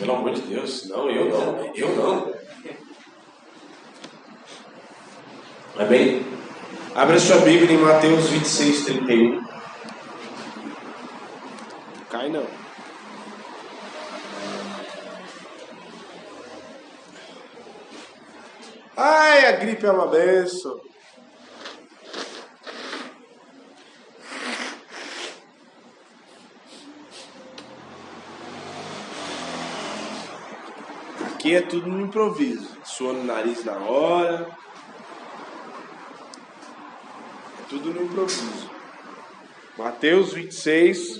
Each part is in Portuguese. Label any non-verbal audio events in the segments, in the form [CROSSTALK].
Pelo amor de Deus, não, eu não, eu não. Amém? Abra sua Bíblia em Mateus 26, 31. Cai não. Ai, a gripe é uma benção. Aqui é tudo no improviso. Suou no nariz na hora. É tudo no improviso. Mateus 26.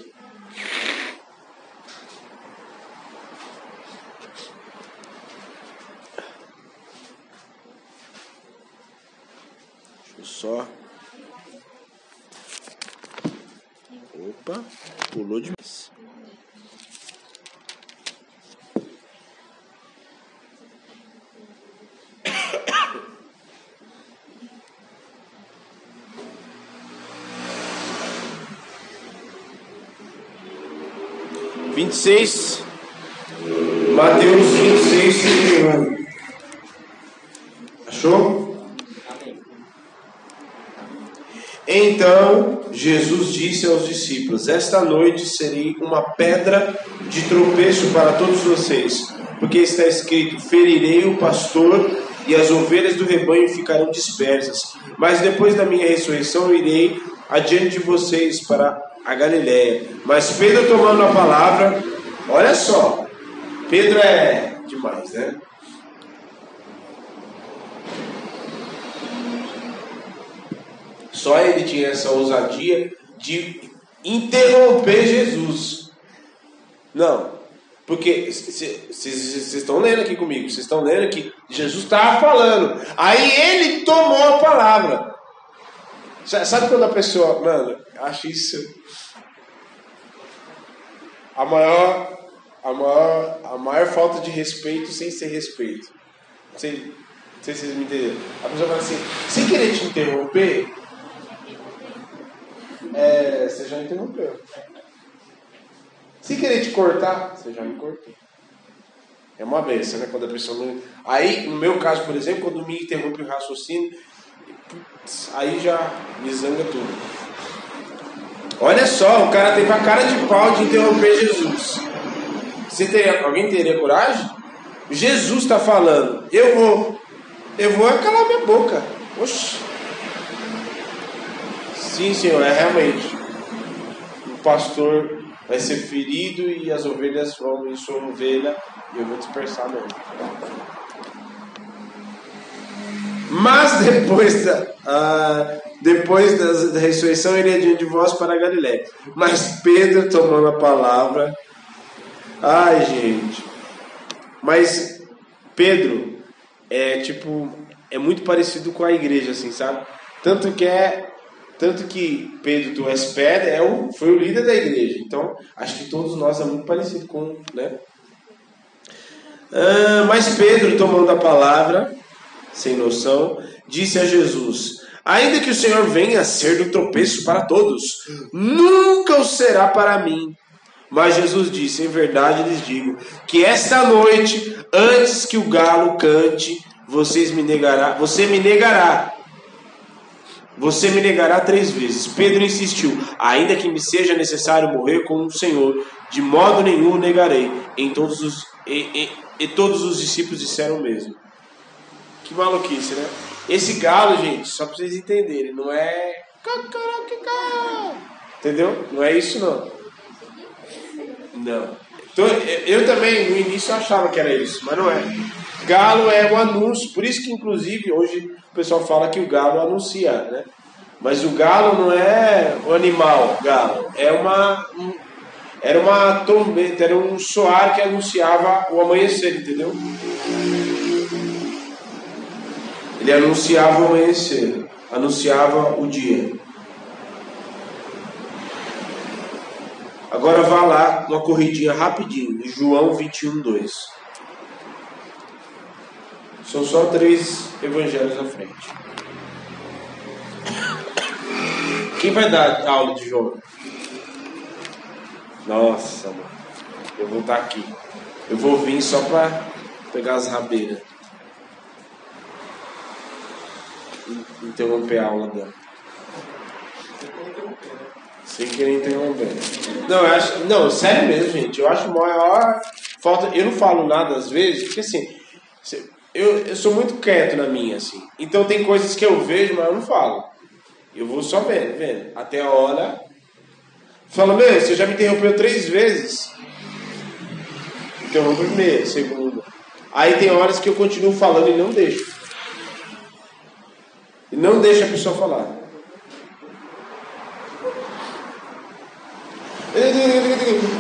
26. Mateus 26, se não me. Achou? Então Jesus disse aos discípulos: Esta noite serei uma pedra de tropeço para todos vocês, porque está escrito: Ferirei o pastor e as ovelhas do rebanho ficarão dispersas. Mas depois da minha ressurreição irei adiante de vocês para a Galiléia. Mas Pedro tomando a palavra, olha só, Pedro é demais, né? Só ele tinha essa ousadia de interromper Jesus. Não, porque vocês estão lendo aqui comigo, vocês estão lendo que Jesus estava falando, aí ele tomou a palavra. Sabe quando a pessoa, mano, acho isso a maior, a maior, a maior falta de respeito sem ser respeito. Não sei, não sei se vocês me entenderam. A pessoa fala assim, sem querer te interromper, é, você já interrompeu. Se querer te cortar, você já me cortou. É uma benção, né? Quando a pessoa não. Aí, no meu caso, por exemplo, quando me interrompe o raciocínio, aí já me zanga tudo. Olha só, o cara teve a cara de pau de interromper Jesus. Você teria, alguém teria coragem? Jesus está falando, eu vou, eu vou calar minha boca. Oxi. Sim, Senhor, é realmente. O pastor vai ser ferido e as ovelhas vão em sua ovelha e eu vou dispersar mesmo. Mas depois da, uh, depois da, ressurreição, ele adiante de vós para Galiléia. Mas Pedro tomando a palavra. Ai, gente. Mas Pedro é tipo. É muito parecido com a igreja, assim, sabe? Tanto que é. Tanto que Pedro, tu és é o, foi o líder da igreja. Então, acho que todos nós é muito parecido com. Né? Ah, mas Pedro, tomando a palavra, sem noção, disse a Jesus: Ainda que o Senhor venha a ser do tropeço para todos, nunca o será para mim. Mas Jesus disse: Em verdade lhes digo que esta noite, antes que o galo cante, vocês me negará, você me negará. Você me negará três vezes. Pedro insistiu: Ainda que me seja necessário morrer com o Senhor, de modo nenhum negarei. Em todos os, e, e, e todos os discípulos disseram o mesmo. Que maluquice, né? Esse galo, gente, só pra vocês entenderem, não é. Entendeu? Não é isso não. Não. Então, eu também no início achava que era isso, mas não é. Galo é o anúncio, por isso que inclusive hoje o pessoal fala que o galo anuncia, né? Mas o galo não é o animal, galo, é uma um, era uma trombeta, era um soar que anunciava o amanhecer, entendeu? Ele anunciava o amanhecer, anunciava o dia. Agora vá lá, uma corridinha rapidinho, João 21, 2. São só três evangelhos à frente. Quem vai dar aula de João? Nossa, mano. Eu vou estar aqui. Eu vou vir só para pegar as rabeiras. Interromper a aula dela. Sem querer interromper. Não, eu acho. Não, sério mesmo, gente. Eu acho maior falta. Eu não falo nada às vezes, porque assim. Eu, eu sou muito quieto na minha, assim. Então tem coisas que eu vejo, mas eu não falo. Eu vou só vendo, vendo. Até a hora. Fala, meu, você já me interrompeu três vezes. Interrompo primeiro, segundo. Aí tem horas que eu continuo falando e não deixo. E não deixa a pessoa falar.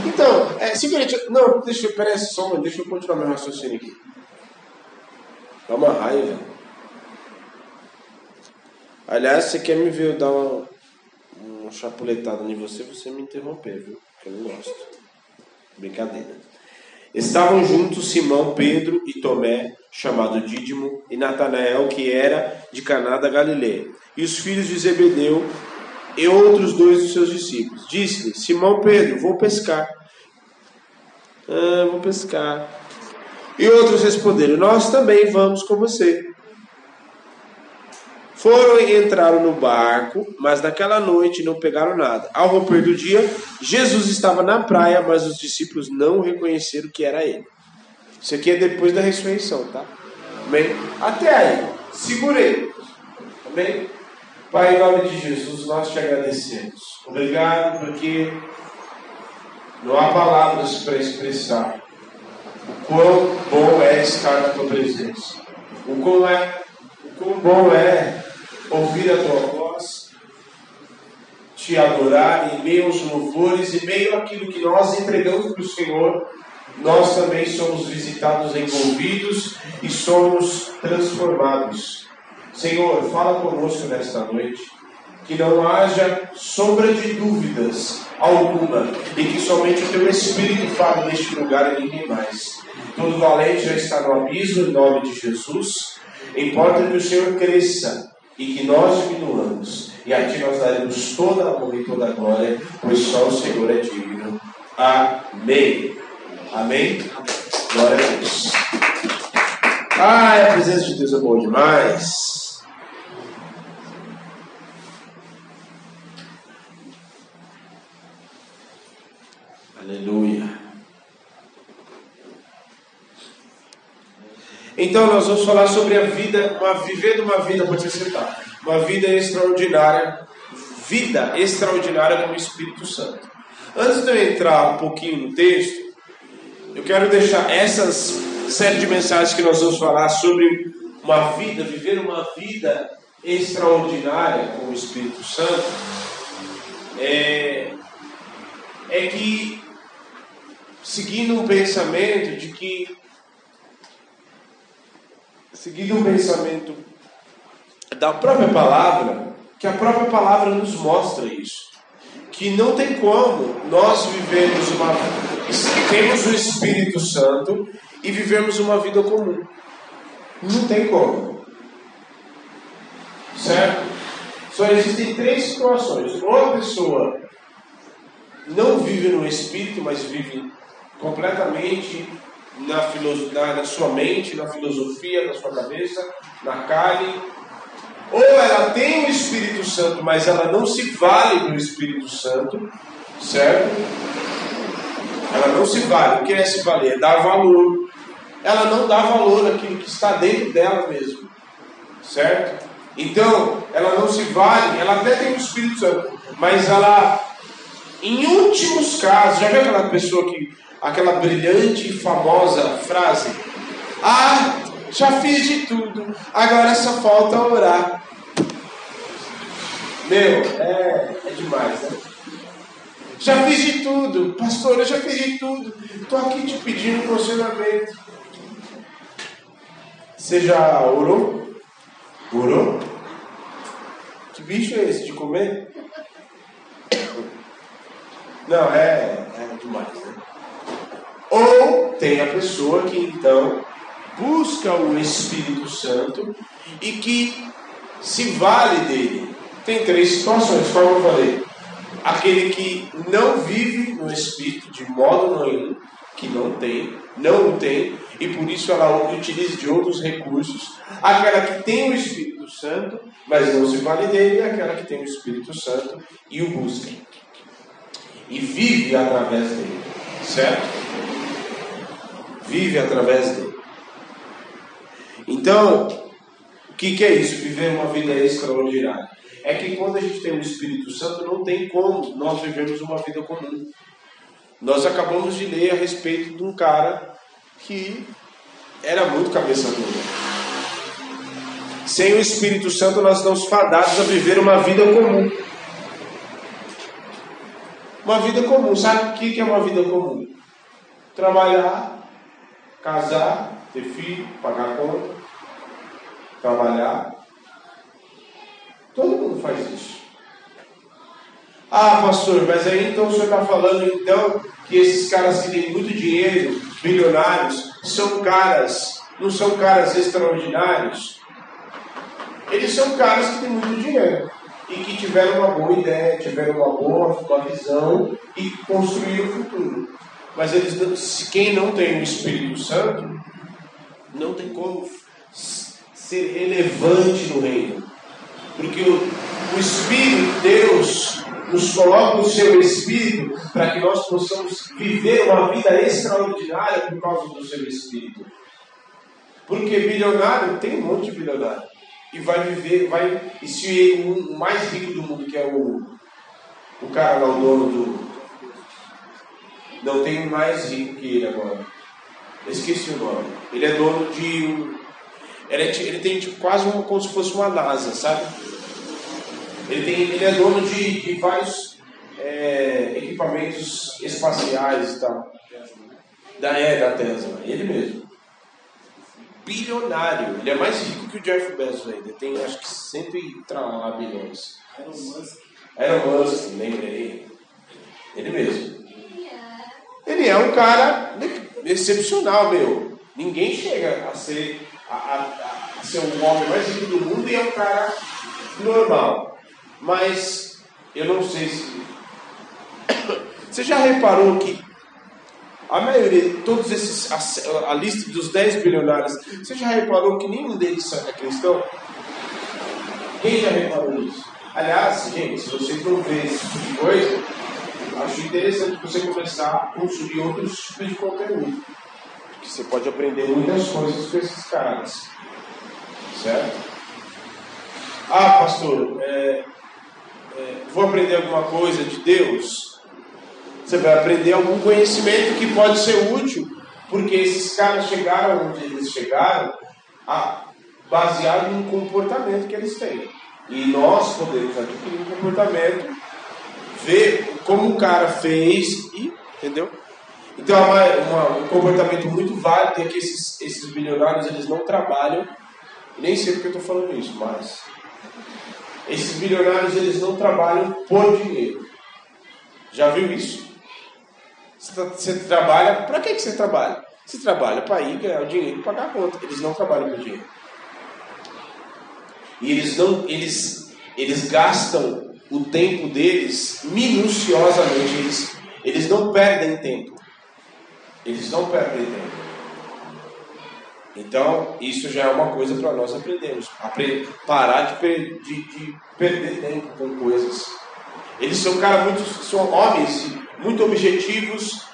Então, é, simplesmente. Não, deixa eu. Peraí, só, deixa eu continuar meu raciocínio aqui. Dá uma raiva. Aliás, você quer me ver dar uma, uma chapuletada em você, você me interromper, viu? Porque eu não gosto. Brincadeira. Estavam juntos Simão, Pedro e Tomé, chamado Dídimo, e Natanael, que era de Caná da Galileia, e os filhos de Zebedeu e outros dois dos seus discípulos. Disse-lhe: Simão Pedro, vou pescar. Ah, vou pescar. E outros responderam: Nós também vamos com você. Foram e entraram no barco, mas naquela noite não pegaram nada. Ao romper do dia, Jesus estava na praia, mas os discípulos não reconheceram que era ele. Isso aqui é depois da ressurreição, tá? Amém? Até aí, segurei. Amém? Pai, em nome de Jesus, nós te agradecemos. Obrigado porque não há palavras para expressar o quão bom é estar na tua presença. O quão, é, o quão bom é ouvir a tua voz, te adorar em meio aos louvores, em meio àquilo que nós entregamos para o Senhor. Nós também somos visitados, envolvidos e somos transformados. Senhor, fala conosco nesta noite. Que não haja sombra de dúvidas alguma e que somente o teu Espírito fale neste lugar e ninguém mais. Todo valente já está no abismo em nome de Jesus. Importa que o Senhor cresça e que nós diminuamos. E a Ti nós daremos toda a honra e toda a glória, pois só o Senhor é digno. Amém. Amém. Glória a Deus. Ah, a presença de Deus é boa demais. Aleluia. Então nós vamos falar sobre a vida, uma, vivendo uma vida, pode ser sentar, uma vida extraordinária, vida extraordinária com o Espírito Santo. Antes de eu entrar um pouquinho no texto, eu quero deixar essas série de mensagens que nós vamos falar sobre uma vida, viver uma vida extraordinária com o Espírito Santo, é, é que seguindo um pensamento de que seguindo um pensamento da própria palavra, que a própria palavra nos mostra isso. Que não tem como nós vivermos uma temos o Espírito Santo e vivemos uma vida comum. Não tem como. Certo? Só existem três situações. Ou a pessoa não vive no Espírito, mas vive completamente na, na, na sua mente, na filosofia, na sua cabeça, na carne. Ou ela tem o Espírito Santo, mas ela não se vale do Espírito Santo, certo? Ela não se vale. O que é se valer? Dar valor. Ela não dá valor àquilo que está dentro dela mesmo, certo? Então, ela não se vale, ela até tem o Espírito Santo, mas ela, em últimos casos, já viu aquela pessoa que aquela brilhante e famosa frase: Ah, já fiz de tudo, agora só falta orar. Meu, é, é demais, né? Já fiz de tudo, pastor, eu já fiz de tudo. Estou aqui te pedindo posicionamento. Você já orou? Orou? Que bicho é esse de comer? Não, é, é demais, né? Ou tem a pessoa que então busca o Espírito Santo e que se vale dele. Tem três situações, como eu falei. Aquele que não vive no Espírito de modo nenhum, que não tem, não o tem, e por isso ela utiliza de outros recursos. Aquela que tem o Espírito Santo, mas não se vale dele, e aquela que tem o Espírito Santo e o busca. E vive através dele. Certo? Vive através dele. Então, o que, que é isso? Viver uma vida extraordinária. É que quando a gente tem o Espírito Santo, não tem como nós vivemos uma vida comum. Nós acabamos de ler a respeito de um cara que era muito cabeça dura. Sem o Espírito Santo, nós estamos fadados a viver uma vida comum. Uma vida comum. Sabe o que é uma vida comum? Trabalhar, casar, ter filho, pagar conta, trabalhar. Todo mundo faz isso. Ah, pastor, mas aí então o senhor está falando então que esses caras que têm muito dinheiro, bilionários, são caras, não são caras extraordinários? Eles são caras que têm muito dinheiro e que tiveram uma boa ideia, tiveram uma boa uma visão e construíram o futuro. Mas eles, quem não tem o Espírito Santo, não tem como ser relevante no reino. Porque o, o Espírito, Deus, nos coloca o seu Espírito para que nós possamos viver uma vida extraordinária por causa do seu Espírito. Porque bilionário, tem um monte de bilionário. E vai viver, vai. E se o mais rico do mundo, que é o, o cara lá, o dono do. Não tem um mais rico que ele agora. Esqueci o nome. Ele é dono de um. Ele, é, ele tem tipo, quase uma, como se fosse uma NASA, sabe? Ele, tem, ele é dono de, de vários é, equipamentos espaciais e tal. Da, é, da Tesla. Ele mesmo. Bilionário. Ele é mais rico que o Jeff Bezos ainda. Tem acho que cento e lá bilhões. Elon Musk. Elon Musk, lembrei. Ele mesmo. Ele é um cara excepcional, meu. Ninguém chega a ser, a, a, a ser o homem mais rico do mundo e é um cara normal. Mas eu não sei se. [COUGHS] Você já reparou que a maioria, todos esses, a, a, lista dos 10 bilionários, você já reparou que nenhum deles é cristão? Quem já reparou nisso? Aliás, gente, se vocês não verem esse tipo de coisa, acho interessante você começar a consumir outros tipos de conteúdo. Porque você pode aprender muitas coisas com esses caras. Certo? Ah, pastor, é, é, vou aprender alguma coisa de Deus, você vai aprender algum conhecimento que pode ser útil, porque esses caras chegaram onde eles chegaram a, baseado no comportamento que eles têm. E nós podemos adquirir um comportamento, ver como o cara fez e, entendeu? Então, uma, uma, um comportamento muito válido é que esses, esses bilionários eles não trabalham, nem sei porque eu estou falando isso, mas esses bilionários eles não trabalham por dinheiro. Já viu isso? Você, tá, trabalha, para que, que você trabalha? Você trabalha para ir ganhar o dinheiro e pagar a conta. Eles não trabalham por dinheiro. E eles não, eles, eles gastam o tempo deles minuciosamente. Eles, eles não perdem tempo. Eles não perdem tempo. Então, isso já é uma coisa para nós aprendermos. Aprender, parar de, de, de, perder tempo com coisas. Eles são cara muito, são homens muito objetivos,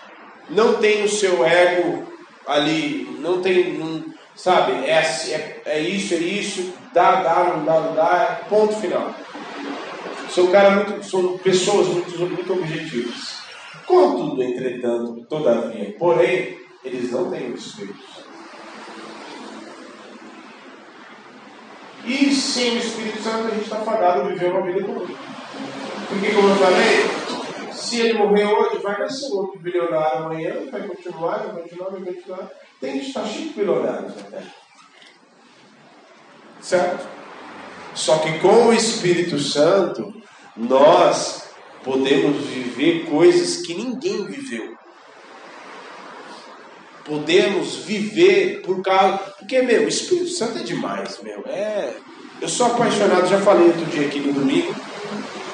não tem o seu ego ali, não tem, sabe, é, é, é isso, é isso, dá, dá, não dá, não dá, ponto final. São cara muito, são pessoas muito, muito objetivas. Contudo, entretanto, todavia, porém, eles não têm o Espírito E sem o Espírito Santo a gente está fadado a viver uma vida comum. Porque, como eu falei, se ele morrer hoje, vai nascer outro bilionário amanhã, vai continuar, vai continuar, vai continuar. Tem que estar cheio de bilionários na Terra. Certo? Só que com o Espírito Santo, nós podemos viver coisas que ninguém viveu podemos viver por causa. Porque, meu, o Espírito Santo é demais, meu. É. Eu sou apaixonado, já falei outro dia aqui no domingo.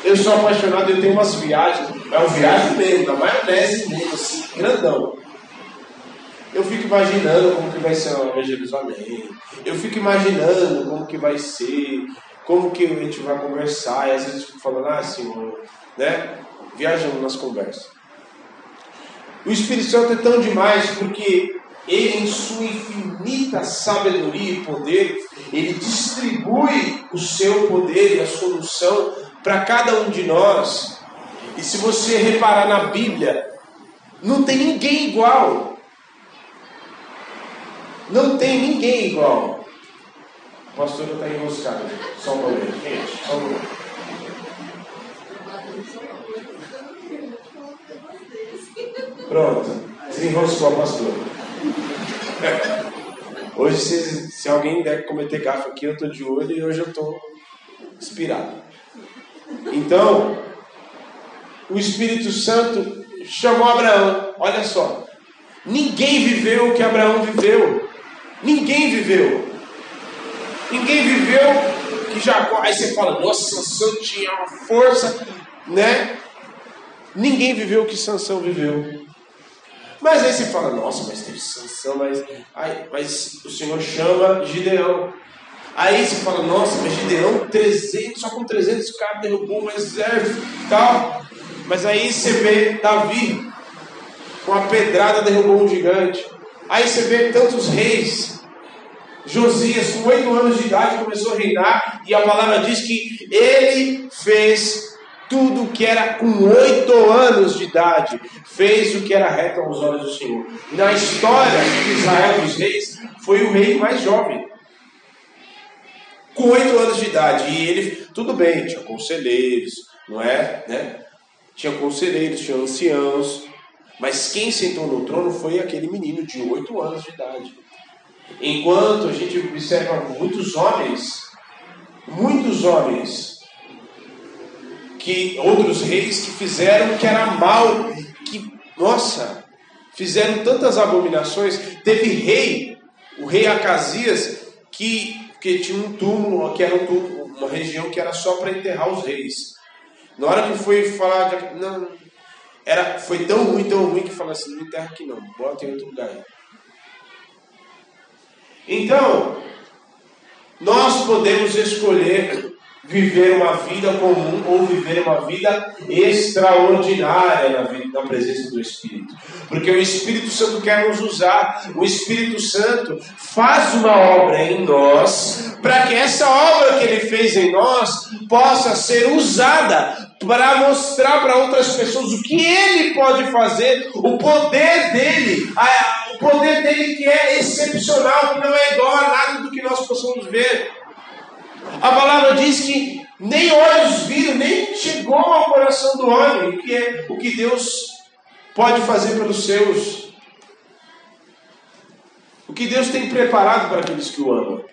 Eu sou apaixonado, eu tenho umas viagens, é uma viagem mesmo, da maionese mesmo, assim, grandão. Eu fico imaginando como que vai ser Nova Jerusalém. Eu fico imaginando como que vai ser, como que a gente vai conversar. E às vezes falando, ah, Senhor, né? Viajando nas conversas. O Espírito Santo é tão demais porque ele, em sua infinita sabedoria e poder, ele distribui o seu poder e a solução para cada um de nós. E se você reparar na Bíblia, não tem ninguém igual. Não tem ninguém igual. O pastor está enroscado. Só um momento, gente. Só um. Pronto. Desenroscou, pastor. Hoje, se, se alguém der cometer gafe aqui, eu estou de olho e hoje eu estou inspirado. Então, o Espírito Santo chamou Abraão. Olha só. Ninguém viveu o que Abraão viveu. Ninguém viveu. Ninguém viveu que Jacó. Aí você fala, nossa, Sansão tinha uma força, né? Ninguém viveu o que Sansão viveu. Mas aí você fala, nossa, mas teve Sansão, mas, aí, mas o Senhor chama Gideão. Aí você fala, nossa, mas Gideão, 300, só com 300 caras derrubou um exército e tal. Mas aí você vê Davi, com a pedrada derrubou um gigante. Aí você vê tantos reis. Josias, com oito anos de idade, começou a reinar, e a palavra diz que ele fez tudo que era com oito anos de idade, fez o que era reto aos olhos do Senhor. Na história de Israel dos reis, foi o rei mais jovem. Com oito anos de idade. E ele, tudo bem, tinha conselheiros, não é? Né? Tinha conselheiros, tinha anciãos. Mas quem sentou no trono foi aquele menino de oito anos de idade. Enquanto a gente observa muitos homens, muitos homens, que outros reis que fizeram que era mal, que, nossa, fizeram tantas abominações. Teve rei, o rei Acasias, que, que tinha um túmulo, que era um túmulo, uma região que era só para enterrar os reis. Na hora que foi falar, não, era, foi tão ruim, tão ruim que falou assim: não enterra aqui não, bota em outro lugar. Então, nós podemos escolher viver uma vida comum ou viver uma vida extraordinária na, vida, na presença do Espírito. Porque o Espírito Santo quer nos usar. O Espírito Santo faz uma obra em nós, para que essa obra que ele fez em nós possa ser usada para mostrar para outras pessoas o que ele pode fazer, o poder dele, a, poder dele que é excepcional, que não é igual a nada do que nós possamos ver. A palavra diz que nem olhos viram, nem chegou ao coração do homem que é o que Deus pode fazer pelos seus. O que Deus tem preparado para aqueles que o amam.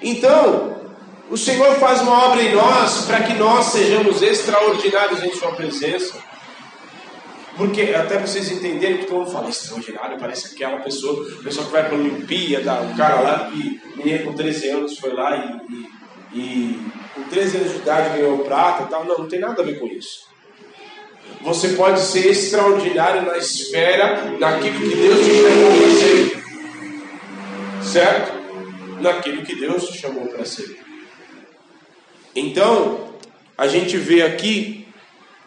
Então, o Senhor faz uma obra em nós para que nós sejamos extraordinários em Sua presença. Porque, até vocês entenderem que todo mundo fala extraordinário, parece aquela pessoa, pessoa que vai para a Olimpíada, o cara lá que, menino com 13 anos, foi lá e, e e com 13 anos de idade ganhou prata e tal. Não, não tem nada a ver com isso. Você pode ser extraordinário na esfera daquilo que Deus te chamou para ser. Certo? Naquilo que Deus te chamou para ser. Então, a gente vê aqui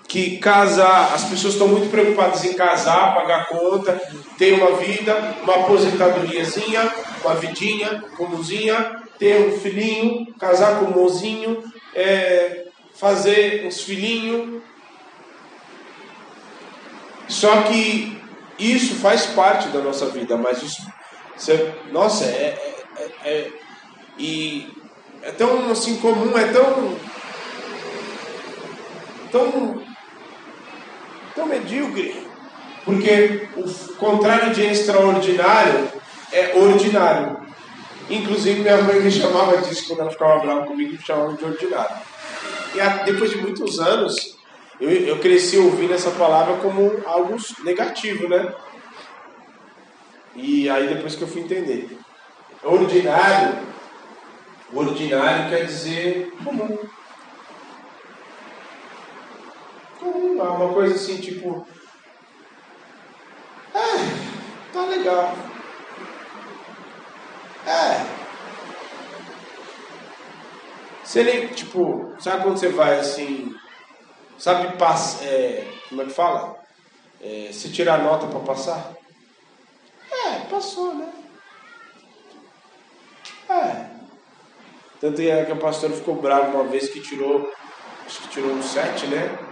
que casar, as pessoas estão muito preocupadas em casar, pagar conta, ter uma vida, uma aposentadoriazinha, uma vidinha, comuzinha, ter um filhinho, casar com um mozinho, é, fazer uns filhinhos. Só que isso faz parte da nossa vida, mas os, você, nossa, é, é, é, e é tão assim comum, é tão tão tão medíocre, porque o contrário de extraordinário é ordinário. Inclusive, minha mãe me chamava disso quando ela ficava brava comigo, me chamava de ordinário. E depois de muitos anos, eu, eu cresci ouvindo essa palavra como algo negativo, né? E aí depois que eu fui entender. Ordinário, ordinário quer dizer comum. Comum, uma coisa assim, tipo. Ah, Tá legal. É. Você nem, tipo, sabe quando você vai assim, sabe, passa, é, como é que fala? É, se tirar nota para passar? É, passou, né? É. Tanto é que a pastora ficou brava uma vez que tirou, acho que tirou um 7, né?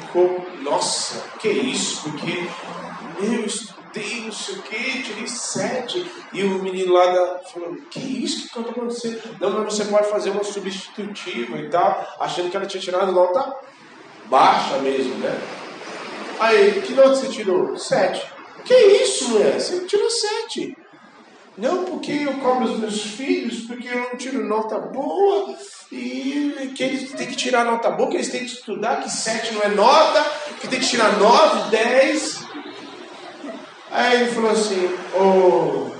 Ficou, nossa, que isso? Porque, meu, estudei, não sei o que, tirei 7. E o menino lá da, falou, que isso? que está acontecendo? Não, mas você pode fazer uma substitutiva e tal, achando que ela tinha tirado nota baixa mesmo, né? Aí, que nota você tirou? 7. Que isso, mulher? Você tirou 7. Não, porque eu cobro os meus filhos, porque eu não tiro nota boa, e que eles têm que tirar nota boa, que eles têm que estudar, que 7 não é nota, que tem que tirar 9, 10. Aí ele falou assim, ô. Oh...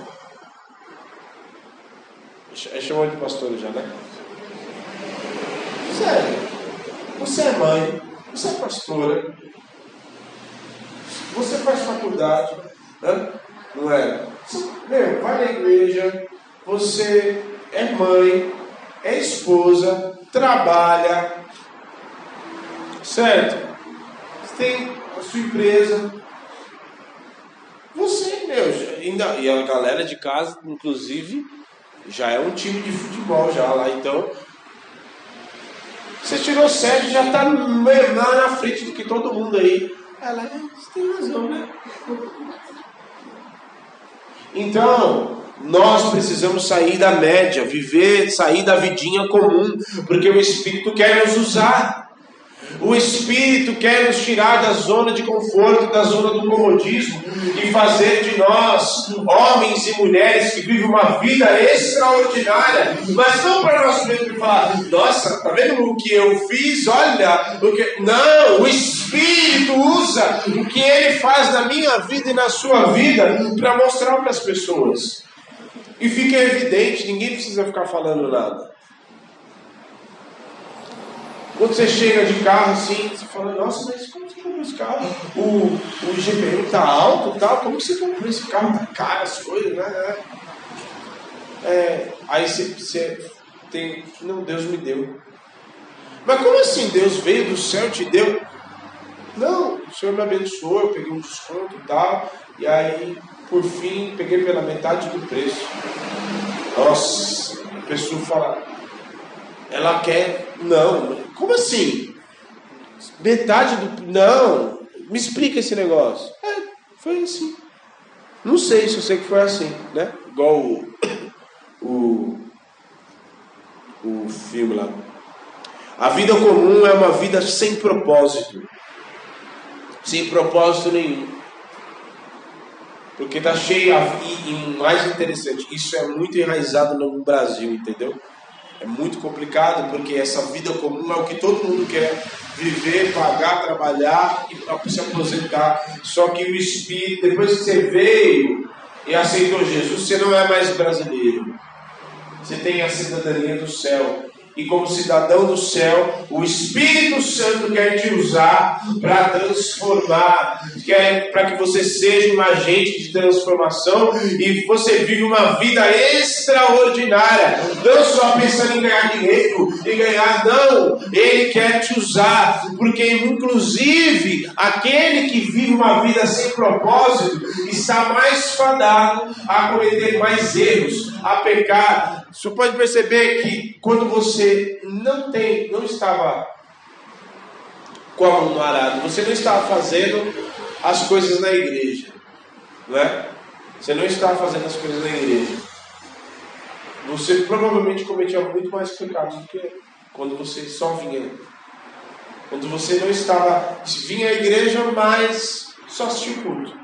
Chamou de pastor já, né? Sério, você é mãe, você é pastora, você faz faculdade, né? Não é? Meu, vai na igreja, você é mãe, é esposa, trabalha, certo? Você tem a sua empresa. Você, meu, ainda, e a galera de casa, inclusive, já é um time de futebol já lá, então. Você tirou sete, já está na frente do que todo mundo aí. Ela, é, você tem razão, né? Então, nós precisamos sair da média, viver, sair da vidinha comum, porque o Espírito quer nos usar. O Espírito quer nos tirar da zona de conforto, da zona do comodismo e fazer de nós homens e mulheres que vivem uma vida extraordinária, mas não para nós mesmos falar, nossa, tá vendo o que eu fiz? Olha, o que... não, o Espírito usa o que ele faz na minha vida e na sua vida para mostrar para as pessoas. E fica evidente, ninguém precisa ficar falando nada. Quando você chega de carro assim, você fala, nossa, mas como você comprou esse carro? O, o GPM tá alto e tal, como você comprou esse carro? Tá caro as coisas, né? É, aí você, você tem, não, Deus me deu. Mas como assim Deus veio do céu e te deu? Não, o Senhor me abençoou, eu peguei um desconto e tal, e aí, por fim, peguei pela metade do preço. Nossa, a pessoa fala, ela quer. Não, como assim? Metade do. Não, me explica esse negócio. É, foi assim. Não sei se eu sei que foi assim, né? Igual o. [COUGHS] O, o filme lá. A vida comum é uma vida sem propósito. Sem propósito nenhum. Porque tá cheio, e, e mais interessante, isso é muito enraizado no Brasil, entendeu? É muito complicado porque essa vida comum é o que todo mundo quer viver, pagar, trabalhar e se aposentar. Só que o Espírito, depois que você veio e aceitou Jesus, você não é mais brasileiro. Você tem a cidadania do céu e como cidadão do céu, o Espírito Santo quer te usar para transformar, quer para que você seja um agente de transformação e você vive uma vida extraordinária, não só pensando em ganhar dinheiro e ganhar, não, Ele quer te usar, porque inclusive aquele que vive uma vida sem propósito está mais fadado a cometer mais erros, a pecar. Você pode perceber que quando você você não tem, não estava com a mão no arado, você não estava fazendo as coisas na igreja, não é? Você não estava fazendo as coisas na igreja. Você provavelmente cometia muito mais pecados do que quando você só vinha. Quando você não estava, vinha à igreja, mas só assistia o culto.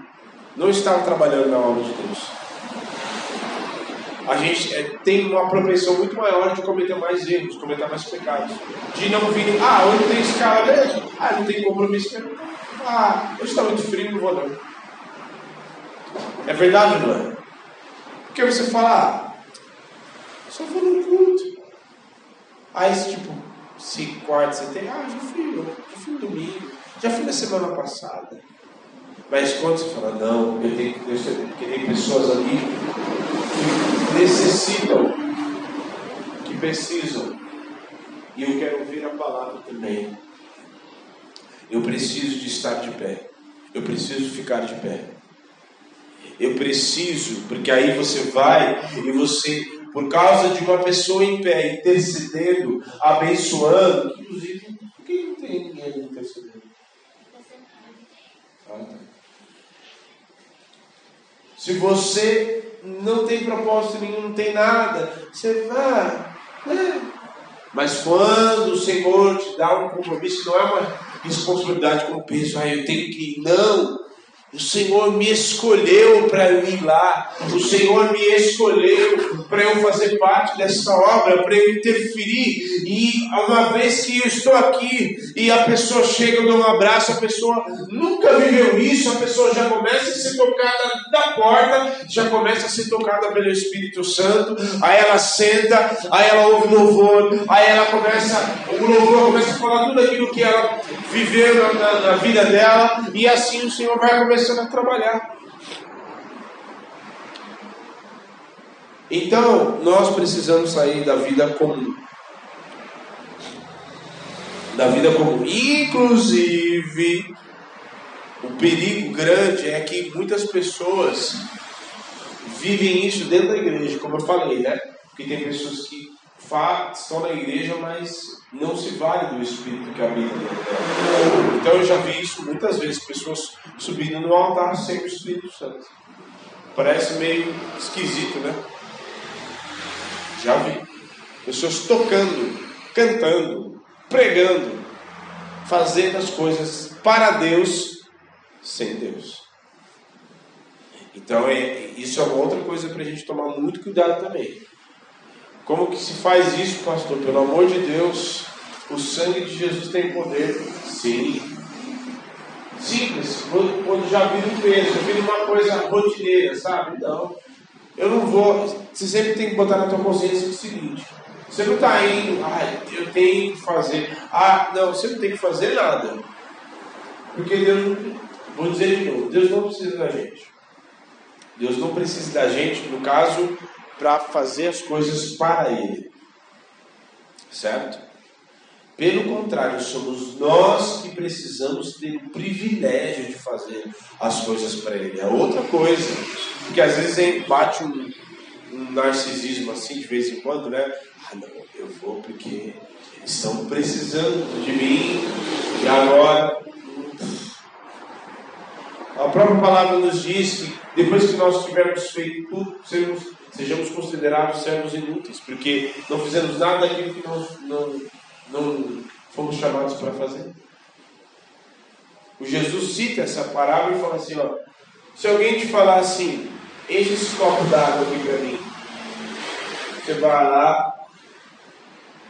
Não estava trabalhando na obra de Deus a gente é, tem uma propensão muito maior de cometer mais erros, cometer mais pecados. De não vir, ah, hoje tem escala mesmo? Ah, não tem compromisso? Ah, hoje está muito frio, não vou não. É verdade, não é? Porque você fala, ah, só vou no culto. Aí, tipo, se quarto você tem, ah, já fui, já fui domingo, já fui na semana passada. Mas quando você fala, não, eu tenho que porque tem pessoas ali que necessitam, que precisam, e eu quero ouvir a palavra também. Eu preciso de estar de pé. Eu preciso ficar de pé. Eu preciso, porque aí você vai e você, por causa de uma pessoa em pé, intercedendo, abençoando, inclusive, por que não tem ninguém intercedendo? Ah, tá. Se você não tem propósito nenhum, não tem nada, você vai. Né? Mas quando o Senhor te dá um compromisso, não é uma responsabilidade como peso, ah, eu tenho que ir. Não. O Senhor me escolheu para eu ir lá. O Senhor me escolheu para eu fazer parte dessa obra, para eu interferir. E uma vez que eu estou aqui e a pessoa chega, eu dou um abraço, a pessoa nunca viveu isso, a pessoa já começa a ser tocada da porta, já começa a ser tocada pelo Espírito Santo. Aí ela senta, aí ela ouve louvor, aí ela começa, o louvor começa a falar tudo aquilo que ela viveu na, na, na vida dela, e assim o Senhor vai começando a trabalhar. Então, nós precisamos sair da vida comum. Da vida comum. Inclusive, o perigo grande é que muitas pessoas vivem isso dentro da igreja, como eu falei, né? Porque tem pessoas que estão na igreja, mas não se vale do Espírito que habita Então eu já vi isso muitas vezes, pessoas subindo no altar sem o Espírito Santo. Parece meio esquisito, né? Já vi. Pessoas tocando, cantando, pregando, fazendo as coisas para Deus sem Deus. Então é, isso é uma outra coisa para a gente tomar muito cuidado também. Como que se faz isso, pastor? Pelo amor de Deus, o sangue de Jesus tem poder. Sim. Simples. Quando já vira um peso, já vira uma coisa rotineira, sabe? Não. Eu não vou. Você sempre tem que botar na tua consciência o seguinte. Você não está indo, ah, eu tenho que fazer. Ah, não, você não tem que fazer nada. Porque Deus, vou dizer de novo, Deus não precisa da gente. Deus não precisa da gente, no caso, para fazer as coisas para Ele. Certo? Pelo contrário, somos nós que precisamos ter o privilégio de fazer as coisas para Ele. É outra coisa, porque às vezes bate um, um narcisismo assim de vez em quando, né? Ah, não, eu vou porque estão precisando de mim e agora. A própria palavra nos diz que depois que nós tivermos feito tudo, sermos sejamos considerados servos inúteis, porque não fizemos nada daquilo que nós não, não fomos chamados para fazer. O Jesus cita essa parábola e fala assim: ó, se alguém te falar assim, enche esse copo d'água aqui para mim, você vai lá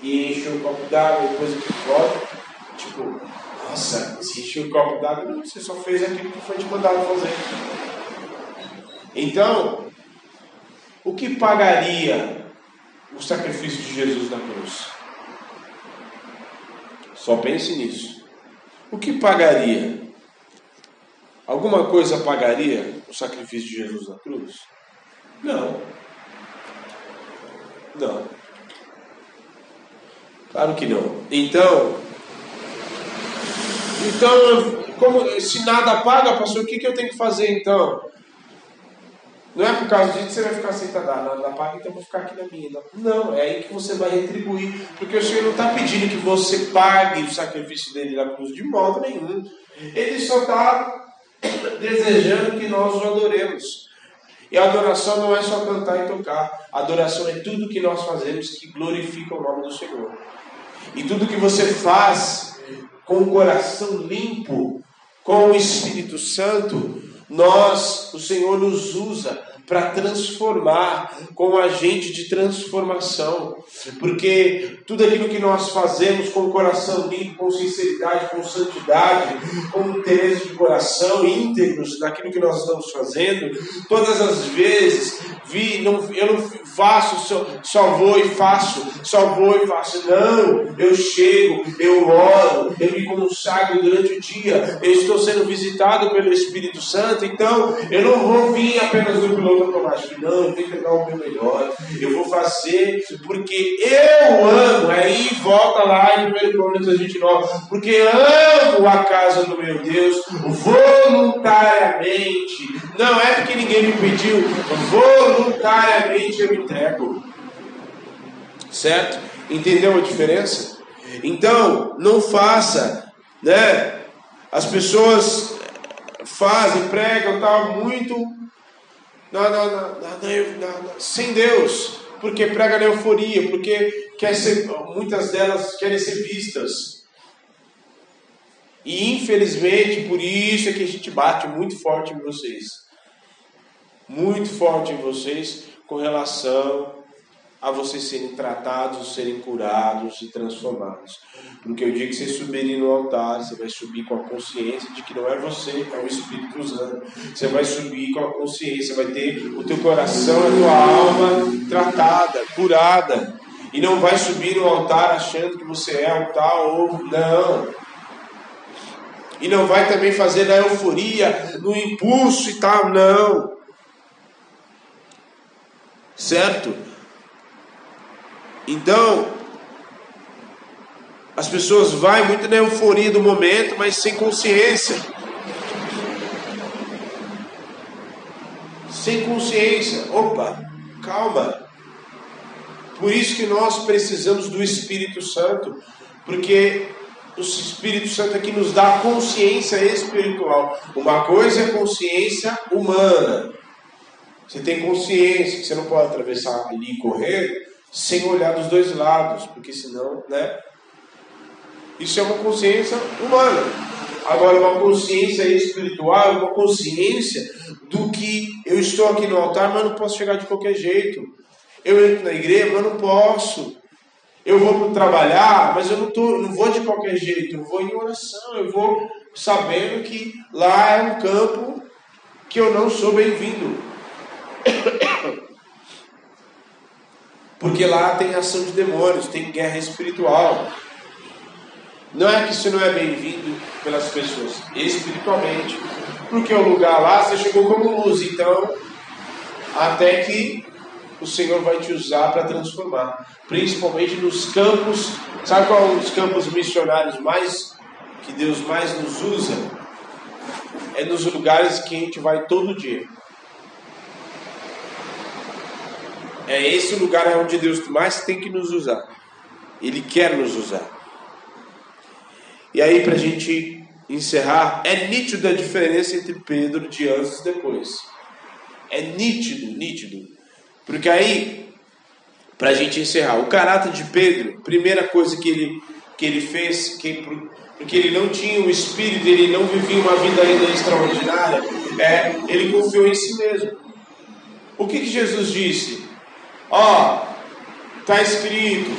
e enche um copo d'água, depois volta, tipo, nossa, se enche um copo d'água, não, você só fez aquilo que foi te mandado fazer. Então, o que pagaria o sacrifício de Jesus na cruz? Só pense nisso. O que pagaria? Alguma coisa pagaria o sacrifício de Jesus na cruz? Não. Não. Claro que não. Então, então, como se nada paga, pastor, o que, que eu tenho que fazer então? Não é por causa disso que você vai ficar sentado ah, na, paga, então eu vou ficar aqui na minha. Não, é aí que você vai retribuir. Porque o Senhor não está pedindo que você pague o sacrifício dele na cruz de modo nenhum. Ele só está [COUGHS] desejando que nós o adoremos. E a adoração não é só cantar e tocar. A adoração é tudo que nós fazemos que glorifica o nome do Senhor. E tudo que você faz com o coração limpo, com o Espírito Santo, nós, o Senhor nos usa para transformar, como agente de transformação. Porque tudo aquilo que nós fazemos com o coração limpo, com sinceridade, com santidade, com interesse de coração, íntegros naquilo que nós estamos fazendo, todas as vezes vi, não, eu não faço, só, só vou e faço, só vou e faço. Não, eu chego, eu oro, eu me consagro durante o dia, eu estou sendo visitado pelo Espírito Santo, então eu não vou vir apenas no piloto automático, não, tenho que dar o meu melhor, eu vou fazer porque eu amo, aí volta lá em 1 Coríntios 29, porque amo a casa do meu Deus voluntariamente, não é porque ninguém me pediu, voluntariamente eu me entrego, certo? Entendeu a diferença? Então, não faça, né? As pessoas fazem, pregam, tal, muito na, na, na, sem Deus, porque prega na euforia, porque quer ser, muitas delas querem ser vistas. E infelizmente, por isso é que a gente bate muito forte em vocês. Muito forte em vocês com relação a vocês serem tratados, serem curados e transformados. Porque o dia que você subirem no altar, você vai subir com a consciência de que não é você, é o Espírito Santo. Você vai subir com a consciência, vai ter o teu coração, a tua alma tratada, curada. E não vai subir no altar achando que você é o tal ou não. E não vai também fazer na euforia, no impulso e tal, não. Certo? Então, as pessoas vão muito na euforia do momento, mas sem consciência. Sem consciência. Opa, calma. Por isso que nós precisamos do Espírito Santo, porque o Espírito Santo aqui nos dá consciência espiritual. Uma coisa é consciência humana. Você tem consciência que você não pode atravessar ali e correr, sem olhar dos dois lados, porque senão, né? Isso é uma consciência humana. Agora, uma consciência espiritual, uma consciência do que eu estou aqui no altar, mas não posso chegar de qualquer jeito. Eu entro na igreja, mas não posso. Eu vou trabalhar, mas eu não, tô, não vou de qualquer jeito. Eu vou em oração, eu vou sabendo que lá é um campo que eu não sou bem-vindo. [COUGHS] Porque lá tem ação de demônios, tem guerra espiritual. Não é que isso não é bem-vindo pelas pessoas, espiritualmente. Porque o lugar lá você chegou como luz, então até que o Senhor vai te usar para transformar, principalmente nos campos. Sabe qual é um dos campos missionários mais que Deus mais nos usa? É nos lugares que a gente vai todo dia. É esse o lugar onde Deus mais tem que nos usar. Ele quer nos usar. E aí, para a gente encerrar, é nítida a diferença entre Pedro de antes e depois. É nítido, nítido. Porque aí, para a gente encerrar, o caráter de Pedro, primeira coisa que ele, que ele fez, que, porque ele não tinha o espírito, ele não vivia uma vida ainda extraordinária, é, ele confiou em si mesmo. O que, que Jesus disse? Ó, está escrito: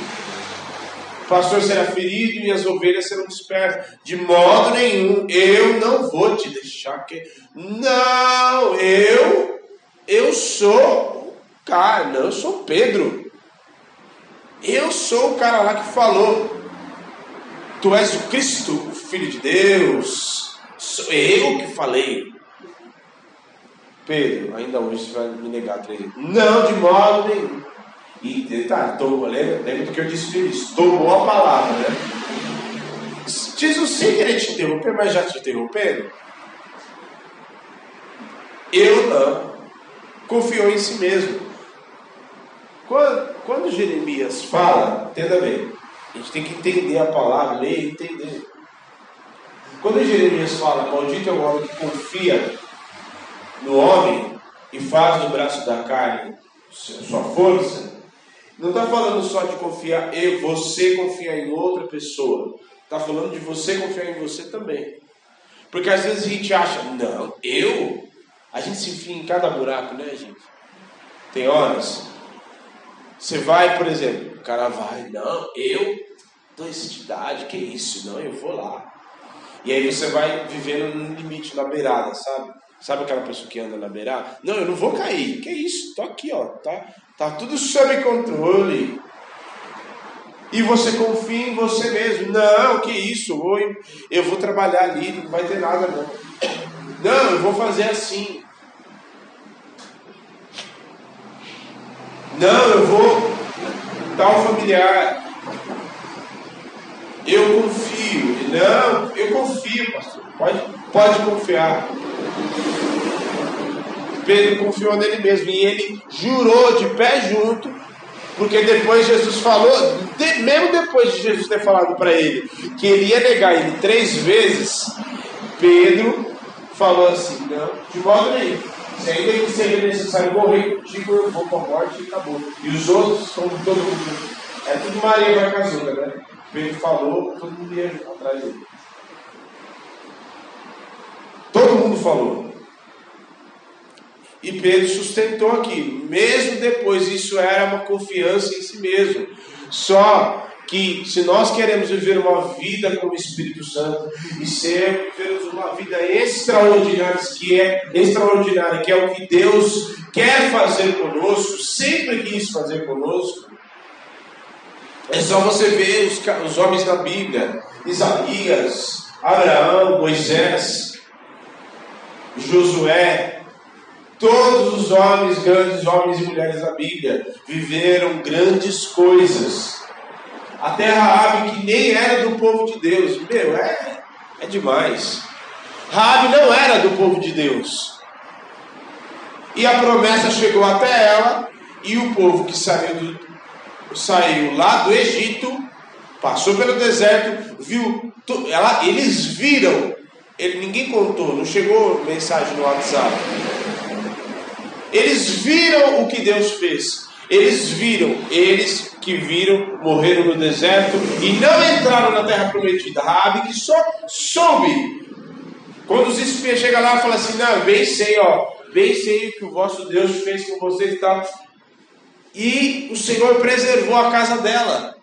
o pastor será ferido e as ovelhas serão dispersas. De modo nenhum, eu não vou te deixar que. Não, eu, eu sou o cara, não, eu sou Pedro. Eu sou o cara lá que falou: Tu és o Cristo, o Filho de Deus. Sou eu que falei. Pedro, ainda hoje você vai me negar três vezes. Não, de modo nenhum. E detalhe, tomou, lembra, lembra do que eu disse no início? Tomou a palavra, né? Jesus sem querer te interromper, mas já te interrompendo. Eu não. Confiou em si mesmo. Quando, quando Jeremias fala, entenda bem, a gente tem que entender a palavra, ler e entender. Quando Jeremias fala, maldito é o homem que confia no homem e faz no braço da carne sua força, não está falando só de confiar e você confiar em outra pessoa. Está falando de você confiar em você também. Porque às vezes a gente acha, não, eu? A gente se enfia em cada buraco, né, gente? Tem horas. Você vai, por exemplo, o cara vai, não, eu dou essa idade, que isso? Não, eu vou lá. E aí você vai vivendo no limite, na beirada, sabe? Sabe aquela pessoa que anda na beirada? Não, eu não vou cair. Que isso? Tô aqui, ó. Tá, tá tudo sob controle. E você confia em você mesmo. Não, que isso? Oi, eu vou trabalhar ali, não vai ter nada não. Não, eu vou fazer assim. Não, eu vou tal familiar. Eu confio. Não, eu confio, pastor. Pode, pode confiar. Pedro confiou nele mesmo e ele jurou de pé junto, porque depois Jesus falou, de, mesmo depois de Jesus ter falado para ele que ele ia negar ele três vezes, Pedro falou assim: não, de modo nenhum. Se ainda que seja necessário morrer contigo, eu vou com a morte e acabou. E os outros, como todo mundo. É tudo Maria vai casada, né? Pedro falou, todo mundo ia atrás dele. Todo mundo falou. E Pedro sustentou aqui, mesmo depois, isso era uma confiança em si mesmo. Só que se nós queremos viver uma vida com o Espírito Santo e ser uma vida extraordinária, que é extraordinária, que é o que Deus quer fazer conosco, sempre quis fazer conosco, é só você ver os, os homens da Bíblia, Isaías, Abraão, Moisés, Josué, Todos os homens, grandes homens e mulheres da Bíblia, viveram grandes coisas. Até Raabe, que nem era do povo de Deus. Meu, é, é demais. Raabe não era do povo de Deus. E a promessa chegou até ela, e o povo que saiu, do, saiu lá do Egito, passou pelo deserto, viu, ela, eles viram, ele, ninguém contou, não chegou mensagem no WhatsApp eles viram o que Deus fez. Eles viram, eles que viram, morreram no deserto e não entraram na terra prometida. Rabi que só soube. Quando os espias chegam lá e falam assim, não, bem sei, ó, bem sei o que o vosso Deus fez com vocês e tal. E o Senhor preservou a casa dela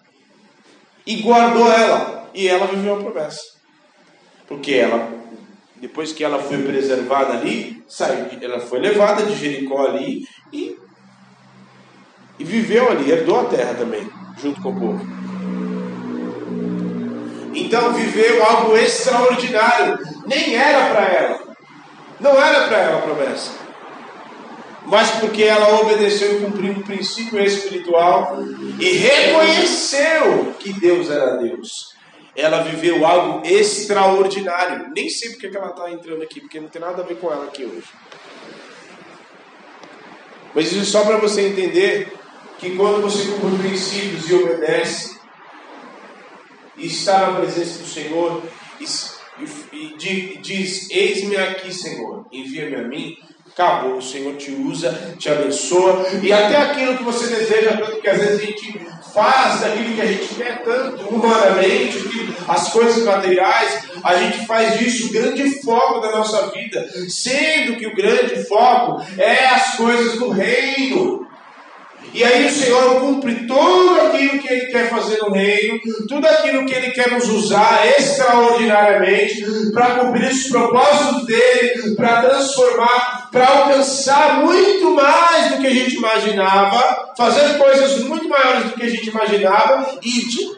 e guardou ela. E ela viveu a promessa. Porque ela depois que ela foi preservada ali, saiu, ela foi levada de Jericó ali e, e viveu ali, herdou a terra também, junto com o povo. Então viveu algo extraordinário, nem era para ela, não era para ela a promessa, mas porque ela obedeceu e cumpriu um princípio espiritual e reconheceu que Deus era Deus ela viveu algo extraordinário. Nem sei porque que ela está entrando aqui, porque não tem nada a ver com ela aqui hoje. Mas isso é só para você entender que quando você cumpre princípios e obedece, e está na presença do Senhor, e, e, e diz: Eis-me aqui, Senhor, envia-me a mim acabou. O Senhor te usa, te abençoa. E até aquilo que você deseja tanto, que às vezes a gente faz daquilo que a gente quer tanto, humanamente, as coisas materiais, a gente faz disso o grande foco da nossa vida, sendo que o grande foco é as coisas do reino. E aí o Senhor cumpre tudo aquilo que Ele quer fazer no reino, tudo aquilo que Ele quer nos usar extraordinariamente para cumprir os propósitos dele, para transformar, para alcançar muito mais do que a gente imaginava, fazer coisas muito maiores do que a gente imaginava e de,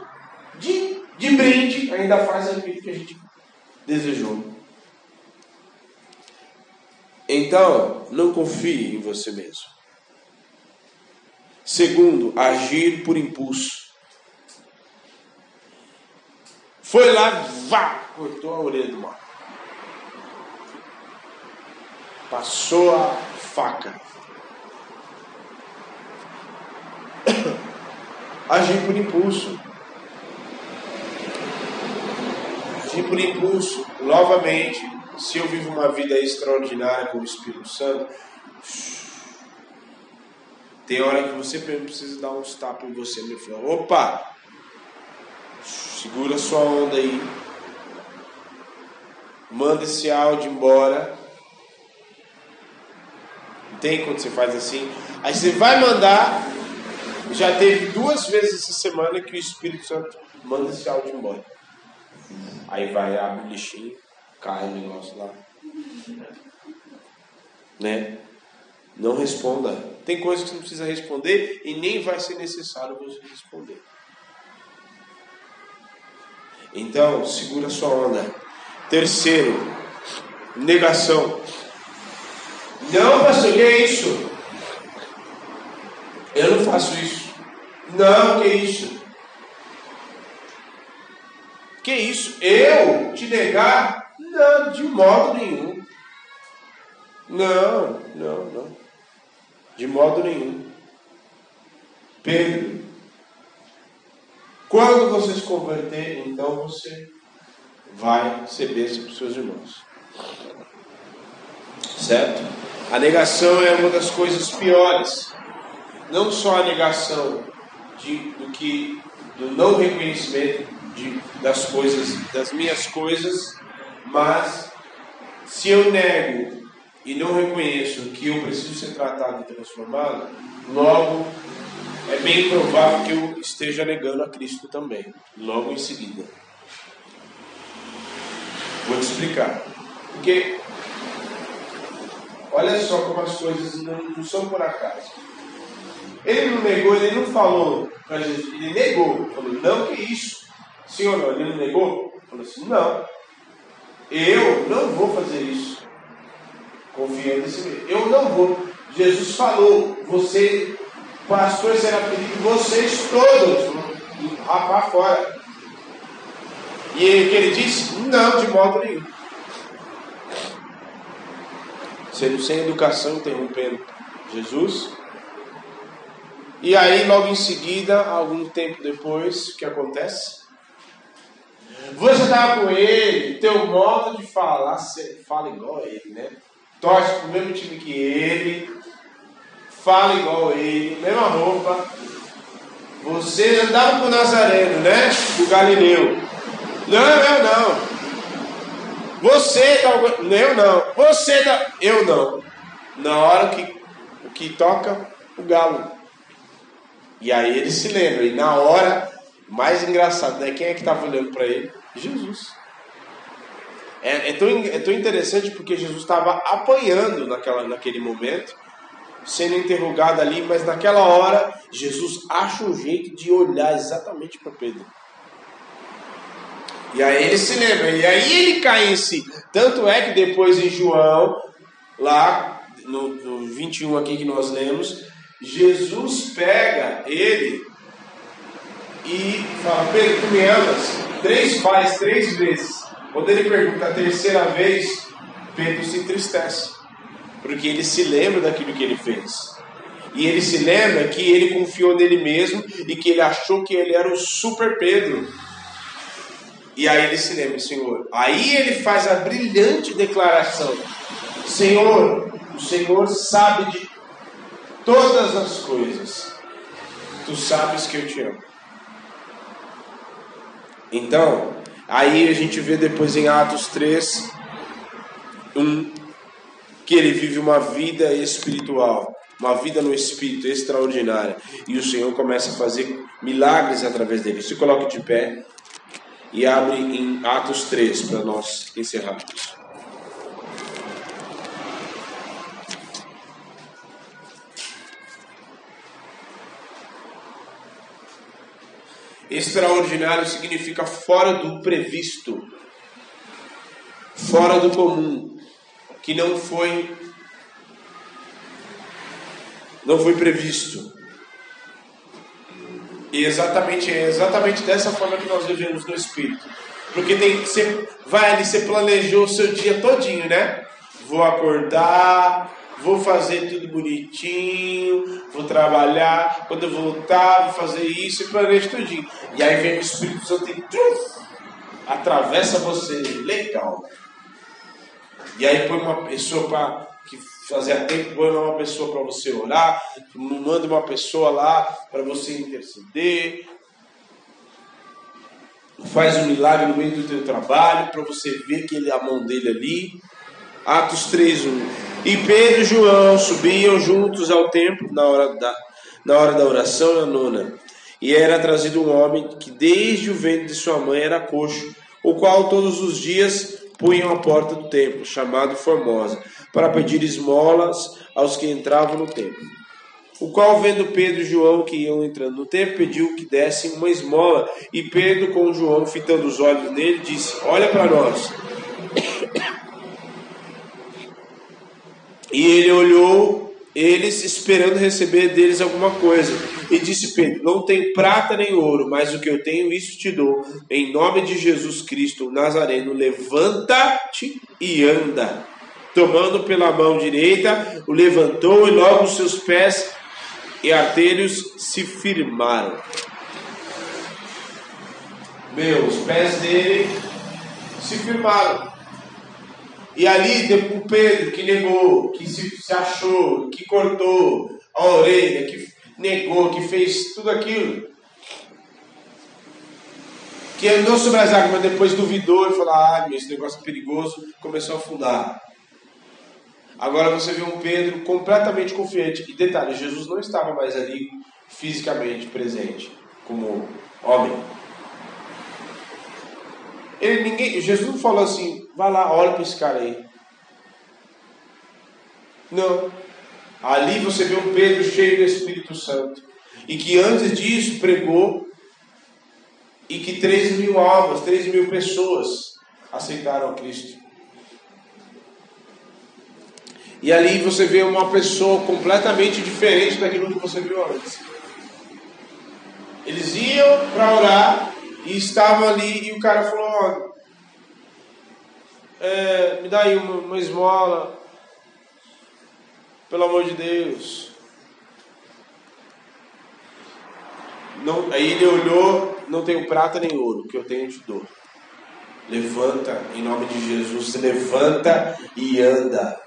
de, de brinde ainda faz aquilo que a gente desejou. Então, não confie em você mesmo. Segundo, agir por impulso. Foi lá, vá, cortou a orelha do mal. Passou a faca. [COUGHS] Agir por impulso. Agir por impulso, novamente, se eu vivo uma vida extraordinária com o Espírito Santo, tem hora que você precisa dar uns tapas em você mesmo. Fala, Opa! Segura sua onda aí. Manda esse áudio embora. Tem quando você faz assim. Aí você vai mandar. Já teve duas vezes essa semana que o Espírito Santo manda esse áudio embora. Aí vai, abre o lixinho, cai o negócio lá. Né? Não responda. Tem coisas que você não precisa responder e nem vai ser necessário você responder. Então, segura sua onda. Terceiro, negação. Não, pastor, que é isso? Eu não faço isso. Não, que é isso? Que isso? Eu te negar? Não, de modo nenhum. Não, não, não. De modo nenhum. Pedro, quando você se converter, então você vai ser bênção para os seus irmãos. Certo? A negação é uma das coisas piores. Não só a negação de, do que do não reconhecimento de, das coisas, das minhas coisas, mas se eu nego e não reconheço que eu preciso ser tratado e transformado, logo é bem provável que eu esteja negando a Cristo também, logo em seguida. Vou te explicar. Porque, olha só como as coisas não, não são por acaso. Ele não negou, ele não falou para Jesus, ele negou. Falou, não, que isso? Ou não? Ele não negou? Falou assim, não. Eu não vou fazer isso. Confiando em si mesmo. Eu não vou. Jesus falou, você pastor pedido vocês todos rapar fora. E o que ele disse? Não, de modo nenhum. Sendo sem educação, interrompendo Jesus. E aí, logo em seguida, algum tempo depois, o que acontece? Você estava com ele, teu modo de falar, você fala igual a ele, né? Torce pro mesmo time que ele, fala igual a ele, mesma roupa. Você andava com o Nazareno, né? O Galileu. Não, eu não. Você tá. Eu não. Você tá. Eu não. Na hora que que toca, o galo. E aí ele se lembra. E na hora, mais engraçado, né? Quem é que estava olhando para ele? Jesus. É, é, tão, é tão interessante porque Jesus estava apanhando naquela, naquele momento sendo interrogado ali, mas naquela hora Jesus acha um jeito de olhar exatamente para Pedro. E aí ele se lembra, e aí ele cai em si. Tanto é que depois em João, lá no, no 21 aqui que nós lemos, Jesus pega ele e fala, Pedro, tu me amas? Três faz três vezes. Quando ele pergunta a terceira vez, Pedro se entristece porque ele se lembra daquilo que ele fez. E ele se lembra que ele confiou nele mesmo e que ele achou que ele era o super Pedro. E aí ele se lembra, Senhor. Aí ele faz a brilhante declaração: Senhor, o Senhor sabe de todas as coisas. Tu sabes que eu te amo. Então, aí a gente vê depois em Atos 3, um que ele vive uma vida espiritual, uma vida no espírito extraordinária. E o Senhor começa a fazer milagres através dele. Se coloque de pé e abre em Atos 3 para nós encerrarmos. Extraordinário significa fora do previsto, fora do comum que não foi não foi previsto. E exatamente é exatamente dessa forma que nós vivemos no espírito. Porque tem você vai ali, você planejou o seu dia todinho, né? Vou acordar, vou fazer tudo bonitinho, vou trabalhar, quando eu voltar, vou fazer isso e planejo tudinho. E aí vem o Espírito Santo e atravessa você. Legal. E aí põe uma pessoa para que fazia tempo, põe uma pessoa para você orar, manda uma pessoa lá para você interceder, faz um milagre no meio do teu trabalho para você ver que ele é a mão dele ali. Atos 3:1 E Pedro e João subiam juntos ao templo na hora da, na hora da oração na nona. E era trazido um homem que desde o ventre de sua mãe era coxo, o qual todos os dias punham à porta do templo, chamado Formosa, para pedir esmolas aos que entravam no templo. O qual, vendo Pedro e João que iam entrando no templo, pediu que dessem uma esmola. E Pedro, com João fitando os olhos nele, disse: Olha para nós. E ele olhou eles esperando receber deles alguma coisa. E disse Pedro: Não tenho prata nem ouro, mas o que eu tenho, isso te dou. Em nome de Jesus Cristo, o Nazareno, levanta-te e anda. Tomando pela mão direita, o levantou e logo seus pés e artelhos se firmaram. Meu, os pés dele se firmaram. E ali o Pedro que negou, que se, se achou, que cortou a orelha, que negou, que fez tudo aquilo. Que andou sobre as águas, mas depois duvidou e falou: Ah, esse negócio é perigoso, começou a afundar. Agora você vê um Pedro completamente confiante. E detalhe: Jesus não estava mais ali fisicamente presente, como homem. Ele, ninguém, Jesus não falou assim, vai lá, olha para esse cara aí. Não. Ali você vê um Pedro cheio do Espírito Santo. E que antes disso pregou e que 3 mil almas, 3 mil pessoas aceitaram Cristo. E ali você vê uma pessoa completamente diferente daquilo que você viu antes. Eles iam para orar e estavam ali e o cara falou: é, me dá aí uma, uma esmola, pelo amor de Deus. Não, aí ele olhou, não tenho prata nem ouro, o que eu tenho te dou. Levanta, em nome de Jesus, levanta e anda.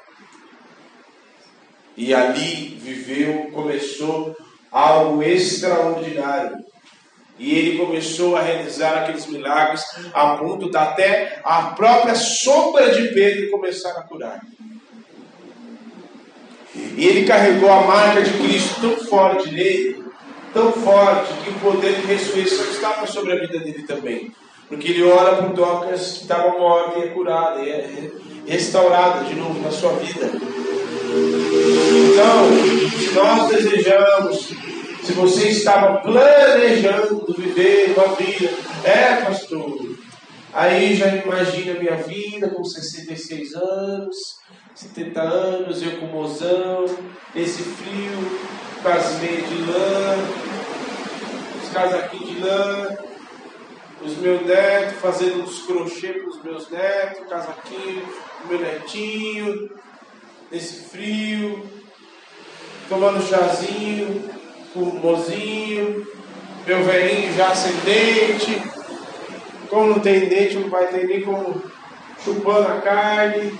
E ali viveu, começou algo extraordinário. E ele começou a realizar aqueles milagres a ponto da até a própria sombra de Pedro começar a curar. E ele carregou a marca de Cristo tão forte nele, tão forte, que o poder de ressurreição estava sobre a vida dele também. Porque ele ora por docas que estavam mortas e é curada, e é restaurada de novo na sua vida. Então, se nós desejamos se você estava planejando viver uma vida, é, pastor. Aí já imagina minha vida com 66 anos, 70 anos, eu com mozão, nesse frio, com as meias de lã, os casaquinhos de lã, os meus netos, fazendo uns crochê para os meus netos, casaquinho, meu netinho, nesse frio, tomando chazinho, com mozinho, meu velhinho já sem dente. Como não tem dente, não vai ter nem como chupando a carne.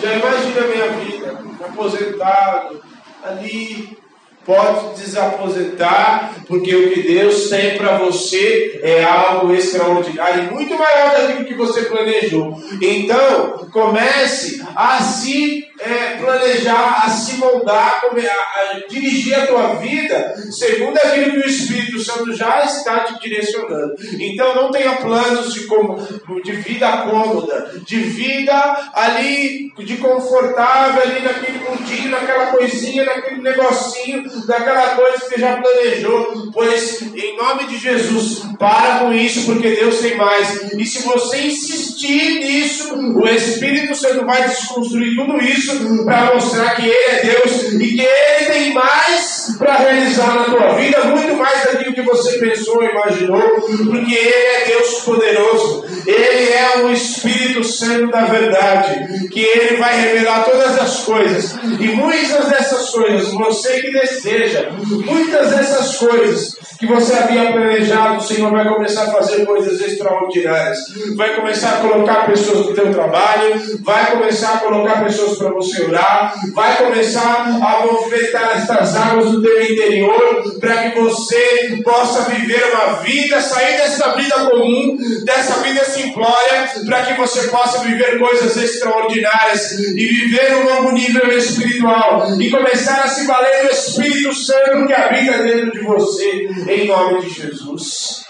Já imagina a minha vida, aposentado, ali, pode desaposentar, porque o que Deus tem para você é algo extraordinário muito maior daquilo que você planejou. Então, comece a se é, planejar, a se moldar, a, a, dirigir a tua vida segundo aquilo que o Espírito Santo já está te direcionando. Então, não tenha planos de, como, de vida cômoda, de vida ali, de confortável, ali naquele mundinho, naquela coisinha, naquele negocinho daquela coisa que você já planejou, pois em nome de Jesus, para com isso, porque Deus tem mais. E se você insistir nisso, o Espírito Santo vai desconstruir tudo isso para mostrar que Ele é Deus e que Ele tem mais para realizar na tua vida, muito mais daquilo que você pensou, imaginou, porque Ele é Deus poderoso, Ele é o Espírito Santo da verdade, que Ele vai revelar todas as coisas, e muitas dessas coisas você que deseja, muitas dessas coisas que você havia planejado, o Senhor vai começar a fazer coisas extraordinárias, vai começar a colocar pessoas no teu trabalho, vai começar a colocar pessoas para você orar, vai começar a movimentar estas águas do teu interior para que você possa viver uma vida, sair dessa vida comum, dessa vida simplória, para que você possa viver coisas extraordinárias e viver um novo nível espiritual e começar a se valer do Espírito Santo que habita dentro de você, em nome de Jesus.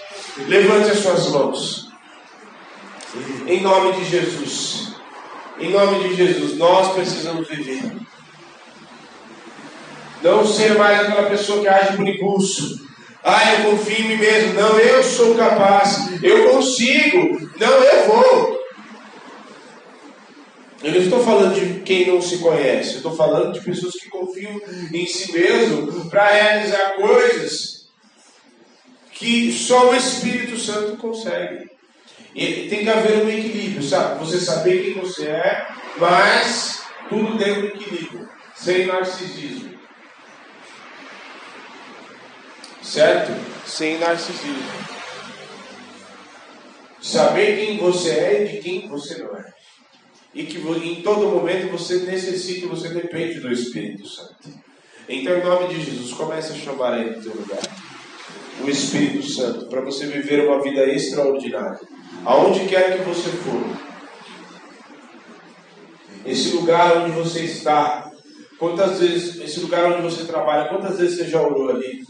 Levante as suas mãos. Em nome de Jesus. Em nome de Jesus, nós precisamos viver. Não ser mais aquela pessoa que age por impulso. Ah, eu confio em mim mesmo. Não, eu sou capaz. Eu consigo. Não, eu vou. Eu não estou falando de quem não se conhece. Eu estou falando de pessoas que confiam em si mesmo para realizar coisas que só o Espírito Santo consegue. E tem que haver um equilíbrio, sabe? Você saber quem você é, mas tudo dentro do equilíbrio, sem narcisismo. Certo? Sem narcisismo. Saber quem você é e de quem você não é. E que em todo momento você necessita você depende do Espírito Santo. Então, em nome de Jesus, comece a chamar aí no teu lugar o Espírito Santo para você viver uma vida extraordinária. Aonde quer que você for. Esse lugar onde você está. Quantas vezes, esse lugar onde você trabalha, quantas vezes você já orou ali?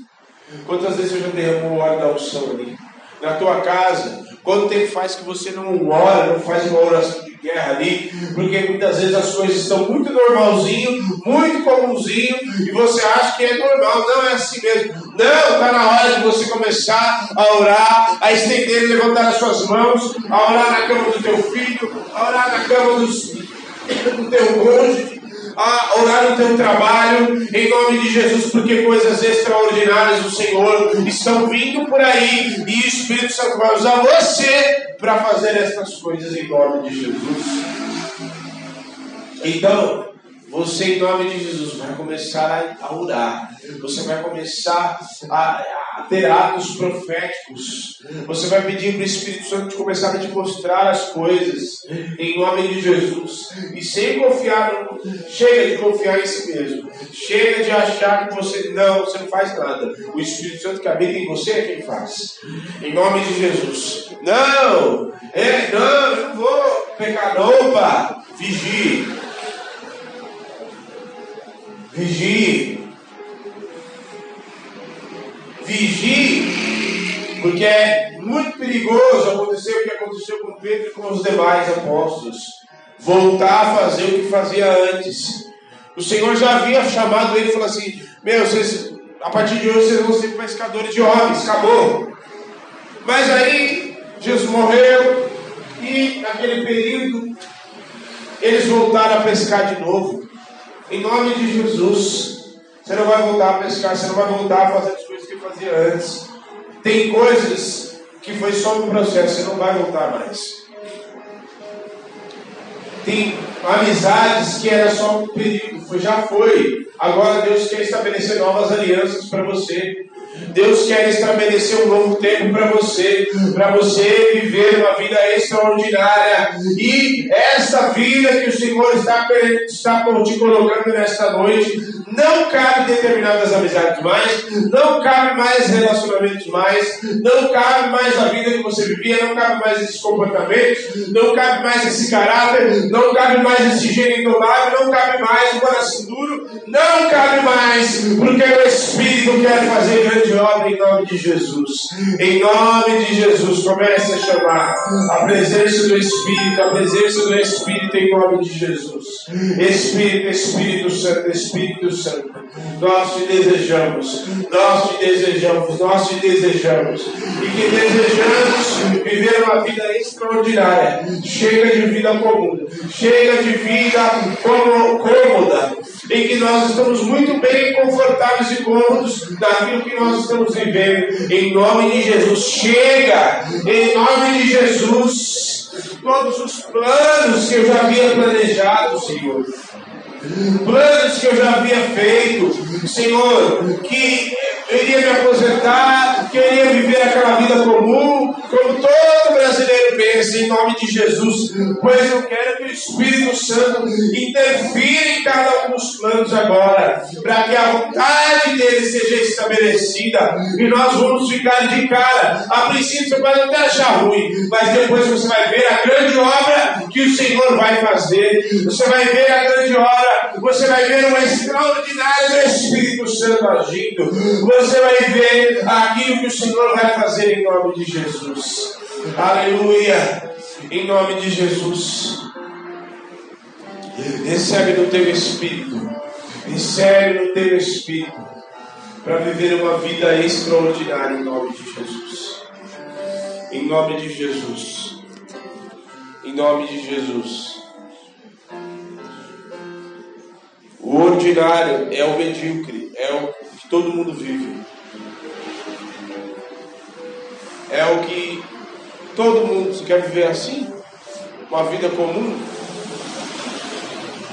Quantas vezes você já derramou o óleo da unção ali? Na tua casa, quanto tempo faz que você não ora, não faz uma oração de guerra ali? Porque muitas vezes as coisas estão muito normalzinho, muito comumzinho, e você acha que é normal. Não é assim mesmo. Não, está na hora de você começar a orar, a estender e levantar as suas mãos, a orar na cama do teu filho, a orar na cama dos, do teu cônjuge, a orar no teu trabalho, em nome de Jesus, porque coisas extraordinárias do Senhor estão vindo por aí e o Espírito Santo vai usar você para fazer essas coisas em nome de Jesus. Então, você, em nome de Jesus, vai começar a orar. Você vai começar a, a ter atos proféticos. Você vai pedir para o Espírito Santo de começar a te mostrar as coisas. Em nome de Jesus. E sem confiar, chega de confiar em si mesmo. Chega de achar que você não, você não faz nada. O Espírito Santo que habita em você é quem faz. Em nome de Jesus. Não! É, não, eu não vou pecar, opa! Vigie. Vigie. Vigie, porque é muito perigoso acontecer o que aconteceu com Pedro e com os demais apóstolos. Voltar a fazer o que fazia antes. O Senhor já havia chamado ele e falou assim: Meu, vocês, a partir de hoje vocês vão ser pescadores de homens, acabou. Mas aí Jesus morreu e naquele período eles voltaram a pescar de novo. Em nome de Jesus. Você não vai voltar a pescar, você não vai voltar a fazer as coisas que fazia antes. Tem coisas que foi só um processo, você não vai voltar mais. Tem amizades que era só um período, já foi. Agora Deus quer estabelecer novas alianças para você. Deus quer estabelecer um novo tempo para você, para você viver uma vida extraordinária. E essa vida que o Senhor está, está te colocando nesta noite, não cabe determinadas amizades mais, não cabe mais relacionamentos mais, não cabe mais a vida que você vivia, não cabe mais esses comportamentos, não cabe mais esse caráter, não cabe mais esse gênio indomável, não cabe mais o coração duro, não cabe mais, porque o Espírito quer fazer grande obra em nome de Jesus. Em nome de Jesus, comece a chamar a presença do Espírito, a presença do Espírito em nome de Jesus. Espírito, Espírito Santo, Espírito Santo. Nós te desejamos, nós te desejamos, nós te desejamos. E que desejamos viver uma vida extraordinária. Chega de vida comum, chega de vida cômoda. Em que nós estamos muito bem confortáveis e cômodos daquilo que nós estamos vivendo. Em nome de Jesus, chega! Em nome de Jesus, todos os planos que eu já havia planejado, Senhor planos que eu já havia feito, Senhor, que eu iria me aposentar, que eu iria viver aquela vida comum, em nome de Jesus, pois eu quero que o Espírito Santo interfira em cada um dos planos agora, para que a vontade dele seja estabelecida. E nós vamos ficar de cara. A princípio você pode até achar ruim, mas depois você vai ver a grande obra que o Senhor vai fazer, você vai ver a grande obra, você vai ver uma extraordinária Espírito Santo agindo, você vai ver aquilo que o Senhor vai fazer em nome de Jesus. Aleluia. Em nome de Jesus. Recebe no teu espírito. Recebe no teu espírito. Para viver uma vida extraordinária em nome de Jesus. Em nome de Jesus. Em nome de Jesus. O ordinário é o medíocre, é o que todo mundo vive. É o que Todo mundo, quer viver assim? Uma vida comum?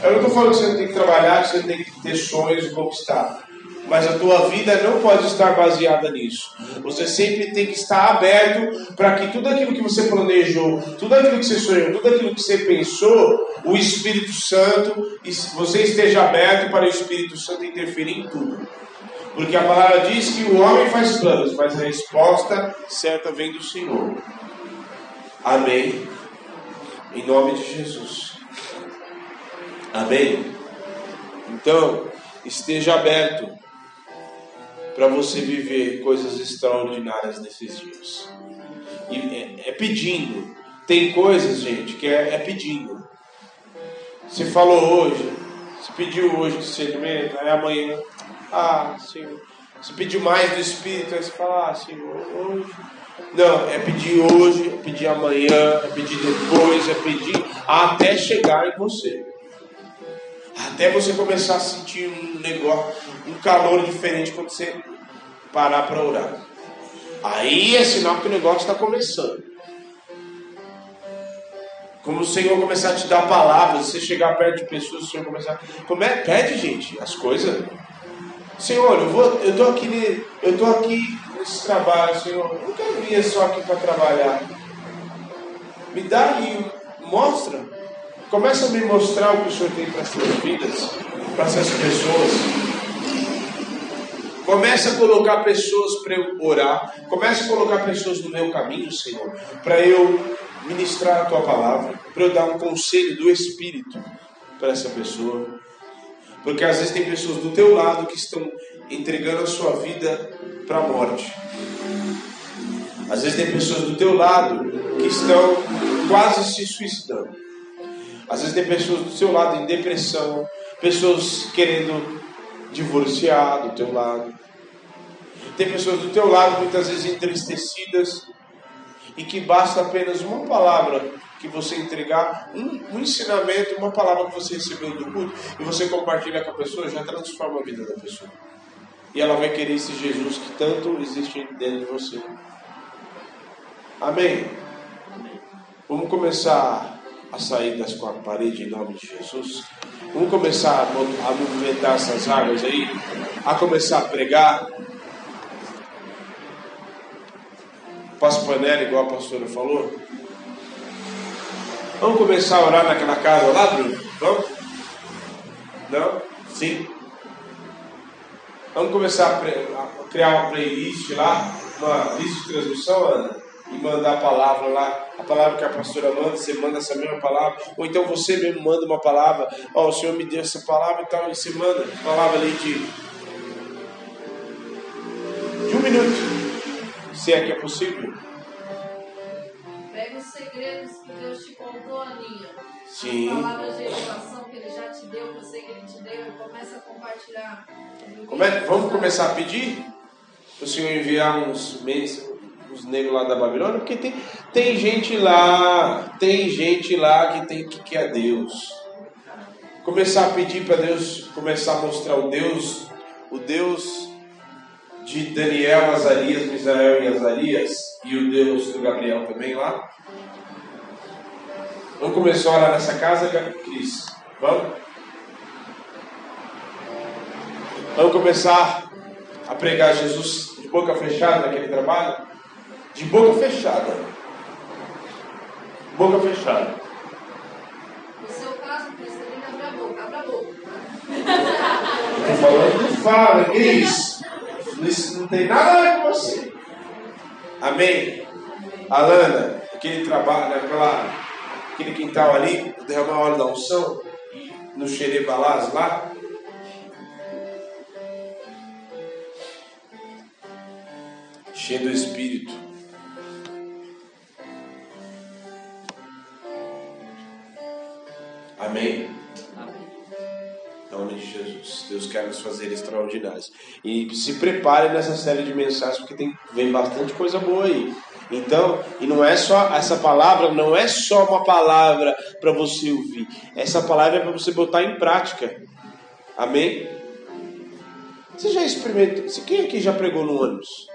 Eu não estou falando que você tem que trabalhar, que você tem que ter sonhos e conquistar. Mas a tua vida não pode estar baseada nisso. Você sempre tem que estar aberto para que tudo aquilo que você planejou, tudo aquilo que você sonhou, tudo aquilo que você pensou, o Espírito Santo, você esteja aberto para o Espírito Santo interferir em tudo. Porque a palavra diz que o homem faz planos, mas a resposta certa vem do Senhor. Amém. Em nome de Jesus. Amém. Então, esteja aberto para você viver coisas extraordinárias nesses dias. E é, é pedindo. Tem coisas, gente, que é, é, pedindo. Você falou hoje, você pediu hoje discernimento, aí amanhã, ah, Senhor. Você pediu mais do Espírito, aí você fala, ah, Senhor, hoje não, é pedir hoje, é pedir amanhã, é pedir depois, é pedir até chegar em você. Até você começar a sentir um negócio, um calor diferente quando você parar para orar. Aí é sinal que o negócio está começando. Como o Senhor começar a te dar palavras, você chegar perto de pessoas, o Senhor começar. Como é? Pede, gente, as coisas. Senhor, eu vou, eu tô aqui, eu tô aqui nesse trabalho, Senhor. Eu quero vir só aqui para trabalhar. Me dá aí, mostra. Começa a me mostrar o que o Senhor tem para as suas vidas, para essas pessoas. Começa a colocar pessoas para eu orar. Começa a colocar pessoas no meu caminho, Senhor, para eu ministrar a tua palavra, para eu dar um conselho do Espírito para essa pessoa. Porque às vezes tem pessoas do teu lado que estão entregando a sua vida para a morte. Às vezes tem pessoas do teu lado que estão quase se suicidando. Às vezes tem pessoas do seu lado em depressão, pessoas querendo divorciar do teu lado. Tem pessoas do teu lado muitas vezes entristecidas e que basta apenas uma palavra que você entregar, um, um ensinamento, uma palavra que você recebeu do culto e você compartilha com a pessoa, já transforma a vida da pessoa. E ela vai querer esse Jesus que tanto existe dentro de você. Amém? Vamos começar a sair das quatro paredes em nome de Jesus. Vamos começar a movimentar essas águas aí, a começar a pregar. Passo panela, igual a pastora falou. Vamos começar a orar naquela casa lá, Bruno? Vamos? Não? Sim? Vamos começar a, criar uma playlist lá, uma lista de transmissão, Ana, e mandar a palavra lá, a palavra que a pastora manda, você manda essa mesma palavra, ou então você mesmo manda uma palavra, ó, oh, o Senhor me deu essa palavra e tal, e você manda a palavra ali de, de um minuto, se é que é possível. Pega os segredos que Deus te contou, Aninha. Sim. As palavras de que Ele já te deu, eu sei que Ele te deu, e começa a compartilhar. Come... Vamos começar a pedir? O Senhor enviar uns meses, os negros lá da Babilônia, porque tem, tem gente lá, tem gente lá que tem que quer Deus. Começar a pedir para Deus, começar a mostrar o Deus, o Deus de Daniel, Azarias, Misael e Azarias, e o Deus do Gabriel também lá. Vamos começar a orar nessa casa, Cris? Vamos? Vamos começar a pregar Jesus de boca fechada naquele trabalho? De boca fechada. boca fechada. No seu caso, que abrir a boca. Abra a boca. Estou falando do fala, Cris. Isso não tem nada a ver com você. Amém? Alana, aquele trabalho, aquela, aquele quintal ali, derramar a hora da unção, no Xerebalás lá. Cheio do Espírito. Amém? Em nome de Jesus. Deus quer nos fazer extraordinários. E se prepare nessa série de mensagens, porque tem, vem bastante coisa boa aí. Então, e não é só essa palavra, não é só uma palavra para você ouvir. Essa palavra é para você botar em prática. Amém? Você já experimentou? Quem aqui já pregou no ônibus?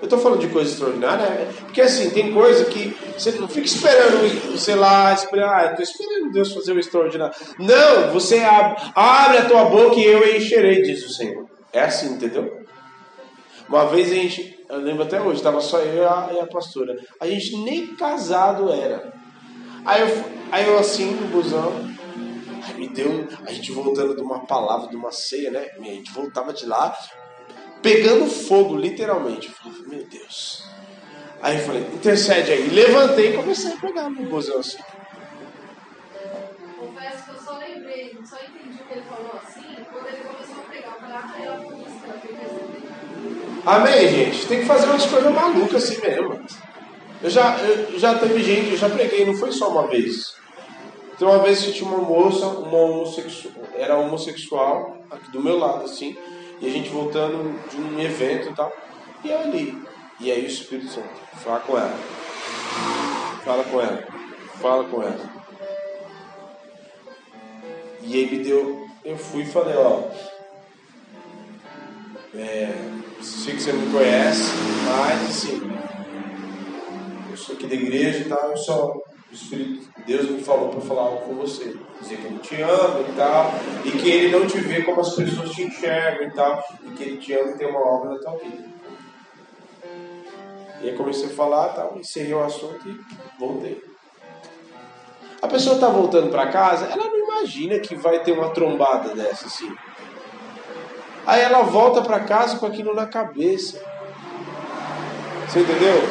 Eu estou falando de coisa extraordinária, né? porque assim, tem coisa que você não fica esperando, sei lá, esperar, ah, estou esperando Deus fazer o extraordinário. Não, você abre, abre a tua boca e eu encherei, diz o Senhor. É assim, entendeu? Uma vez a gente, eu lembro até hoje, estava só eu e a, e a, pastora. A gente nem casado era. Aí eu, aí eu assim, no busão, aí me deu, a gente voltando de uma palavra, de uma ceia, né? A gente voltava de lá, pegando fogo, literalmente. Eu falei, meu Deus. Aí eu falei, intercede aí. Levantei e comecei a pegar no busão assim. Confesso que eu só lembrei, só entendi o que ele falou assim, quando ele começou a pregar. Eu falei, ah, eu vou Amém, gente? Tem que fazer umas coisas malucas assim mesmo. Eu já, eu já teve gente, eu já preguei, não foi só uma vez. Então uma vez que tinha uma moça, uma homossexual, era homossexual, aqui do meu lado, assim, e a gente voltando de um evento e tal, e eu ali. E aí o Espírito Santo, fala com ela. Fala com ela. Fala com ela. E aí me deu, eu fui e falei, ó. É, sei que você me conhece, mas assim, eu sou aqui da igreja e tal, só, o Espírito Deus me falou para falar algo com você. Dizer que ele te ama e tal, e que ele não te vê como as pessoas te enxergam e tal, e que ele te ama e tem uma obra na tua vida. E aí comecei a falar tal, encerrei o assunto e voltei. A pessoa está voltando para casa, ela não imagina que vai ter uma trombada dessa assim. Aí ela volta para casa com aquilo na cabeça. Você entendeu?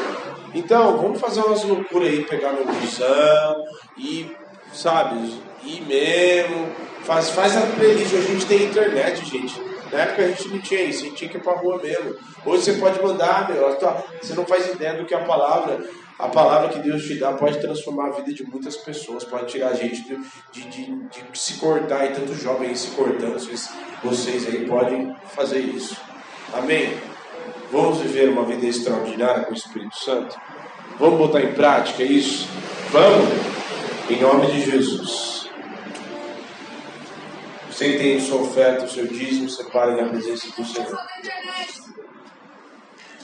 Então, vamos fazer umas loucuras aí, pegar no busão e, sabe, ir mesmo. Faz, faz a playlist. A gente tem internet, gente. Na época a gente não tinha isso, a gente tinha que ir pra rua mesmo. Hoje você pode mandar, meu, você não faz ideia do que a palavra a palavra que Deus te dá pode transformar a vida de muitas pessoas, pode tirar a gente de, de, de, de se cortar e tantos jovens se cortando. Vocês, vocês aí podem fazer isso. Amém? Vamos viver uma vida extraordinária com o Espírito Santo? Vamos botar em prática isso? Vamos? Em nome de Jesus. Você tem sua oferta, o seu dízimo, separe na presença do Senhor.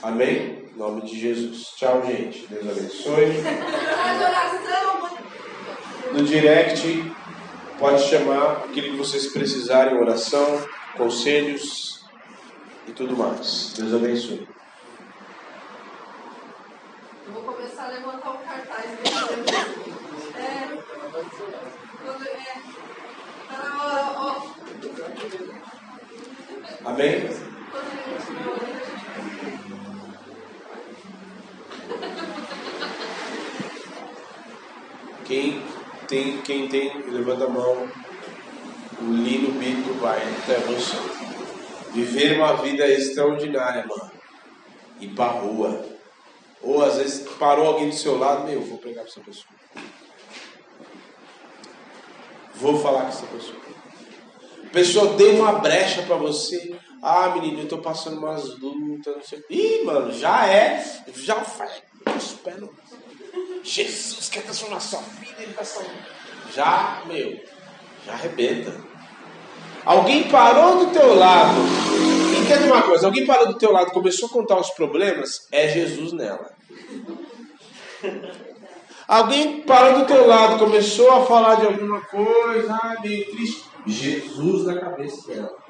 Amém? Em nome de Jesus. Tchau, gente. Deus abençoe. No direct, pode chamar aquilo que vocês precisarem, oração, conselhos e tudo mais. Deus abençoe. Eu vou começar a levantar o cartaz. É, quando, é, tá hora, ó. Amém? Quem tem, quem tem, levanta a mão. O Lino Bito vai até você. Viver uma vida extraordinária, mano. Ir pra rua. Ou às vezes parou alguém do seu lado, meu, vou pregar pra essa pessoa. Vou falar com essa pessoa. A pessoa deu uma brecha para você. Ah, menino, eu tô passando umas lutas, não sei. Ih, mano, já é. Já faz. Espero. Jesus quer transformar sua vida, ele vai. Já, meu, já arrebenta. Alguém parou do teu lado. Entenda uma coisa, alguém parou do teu lado e começou a contar os problemas, é Jesus nela. Alguém parou do teu lado, começou a falar de alguma coisa, ah, meio triste. Jesus na cabeça dela.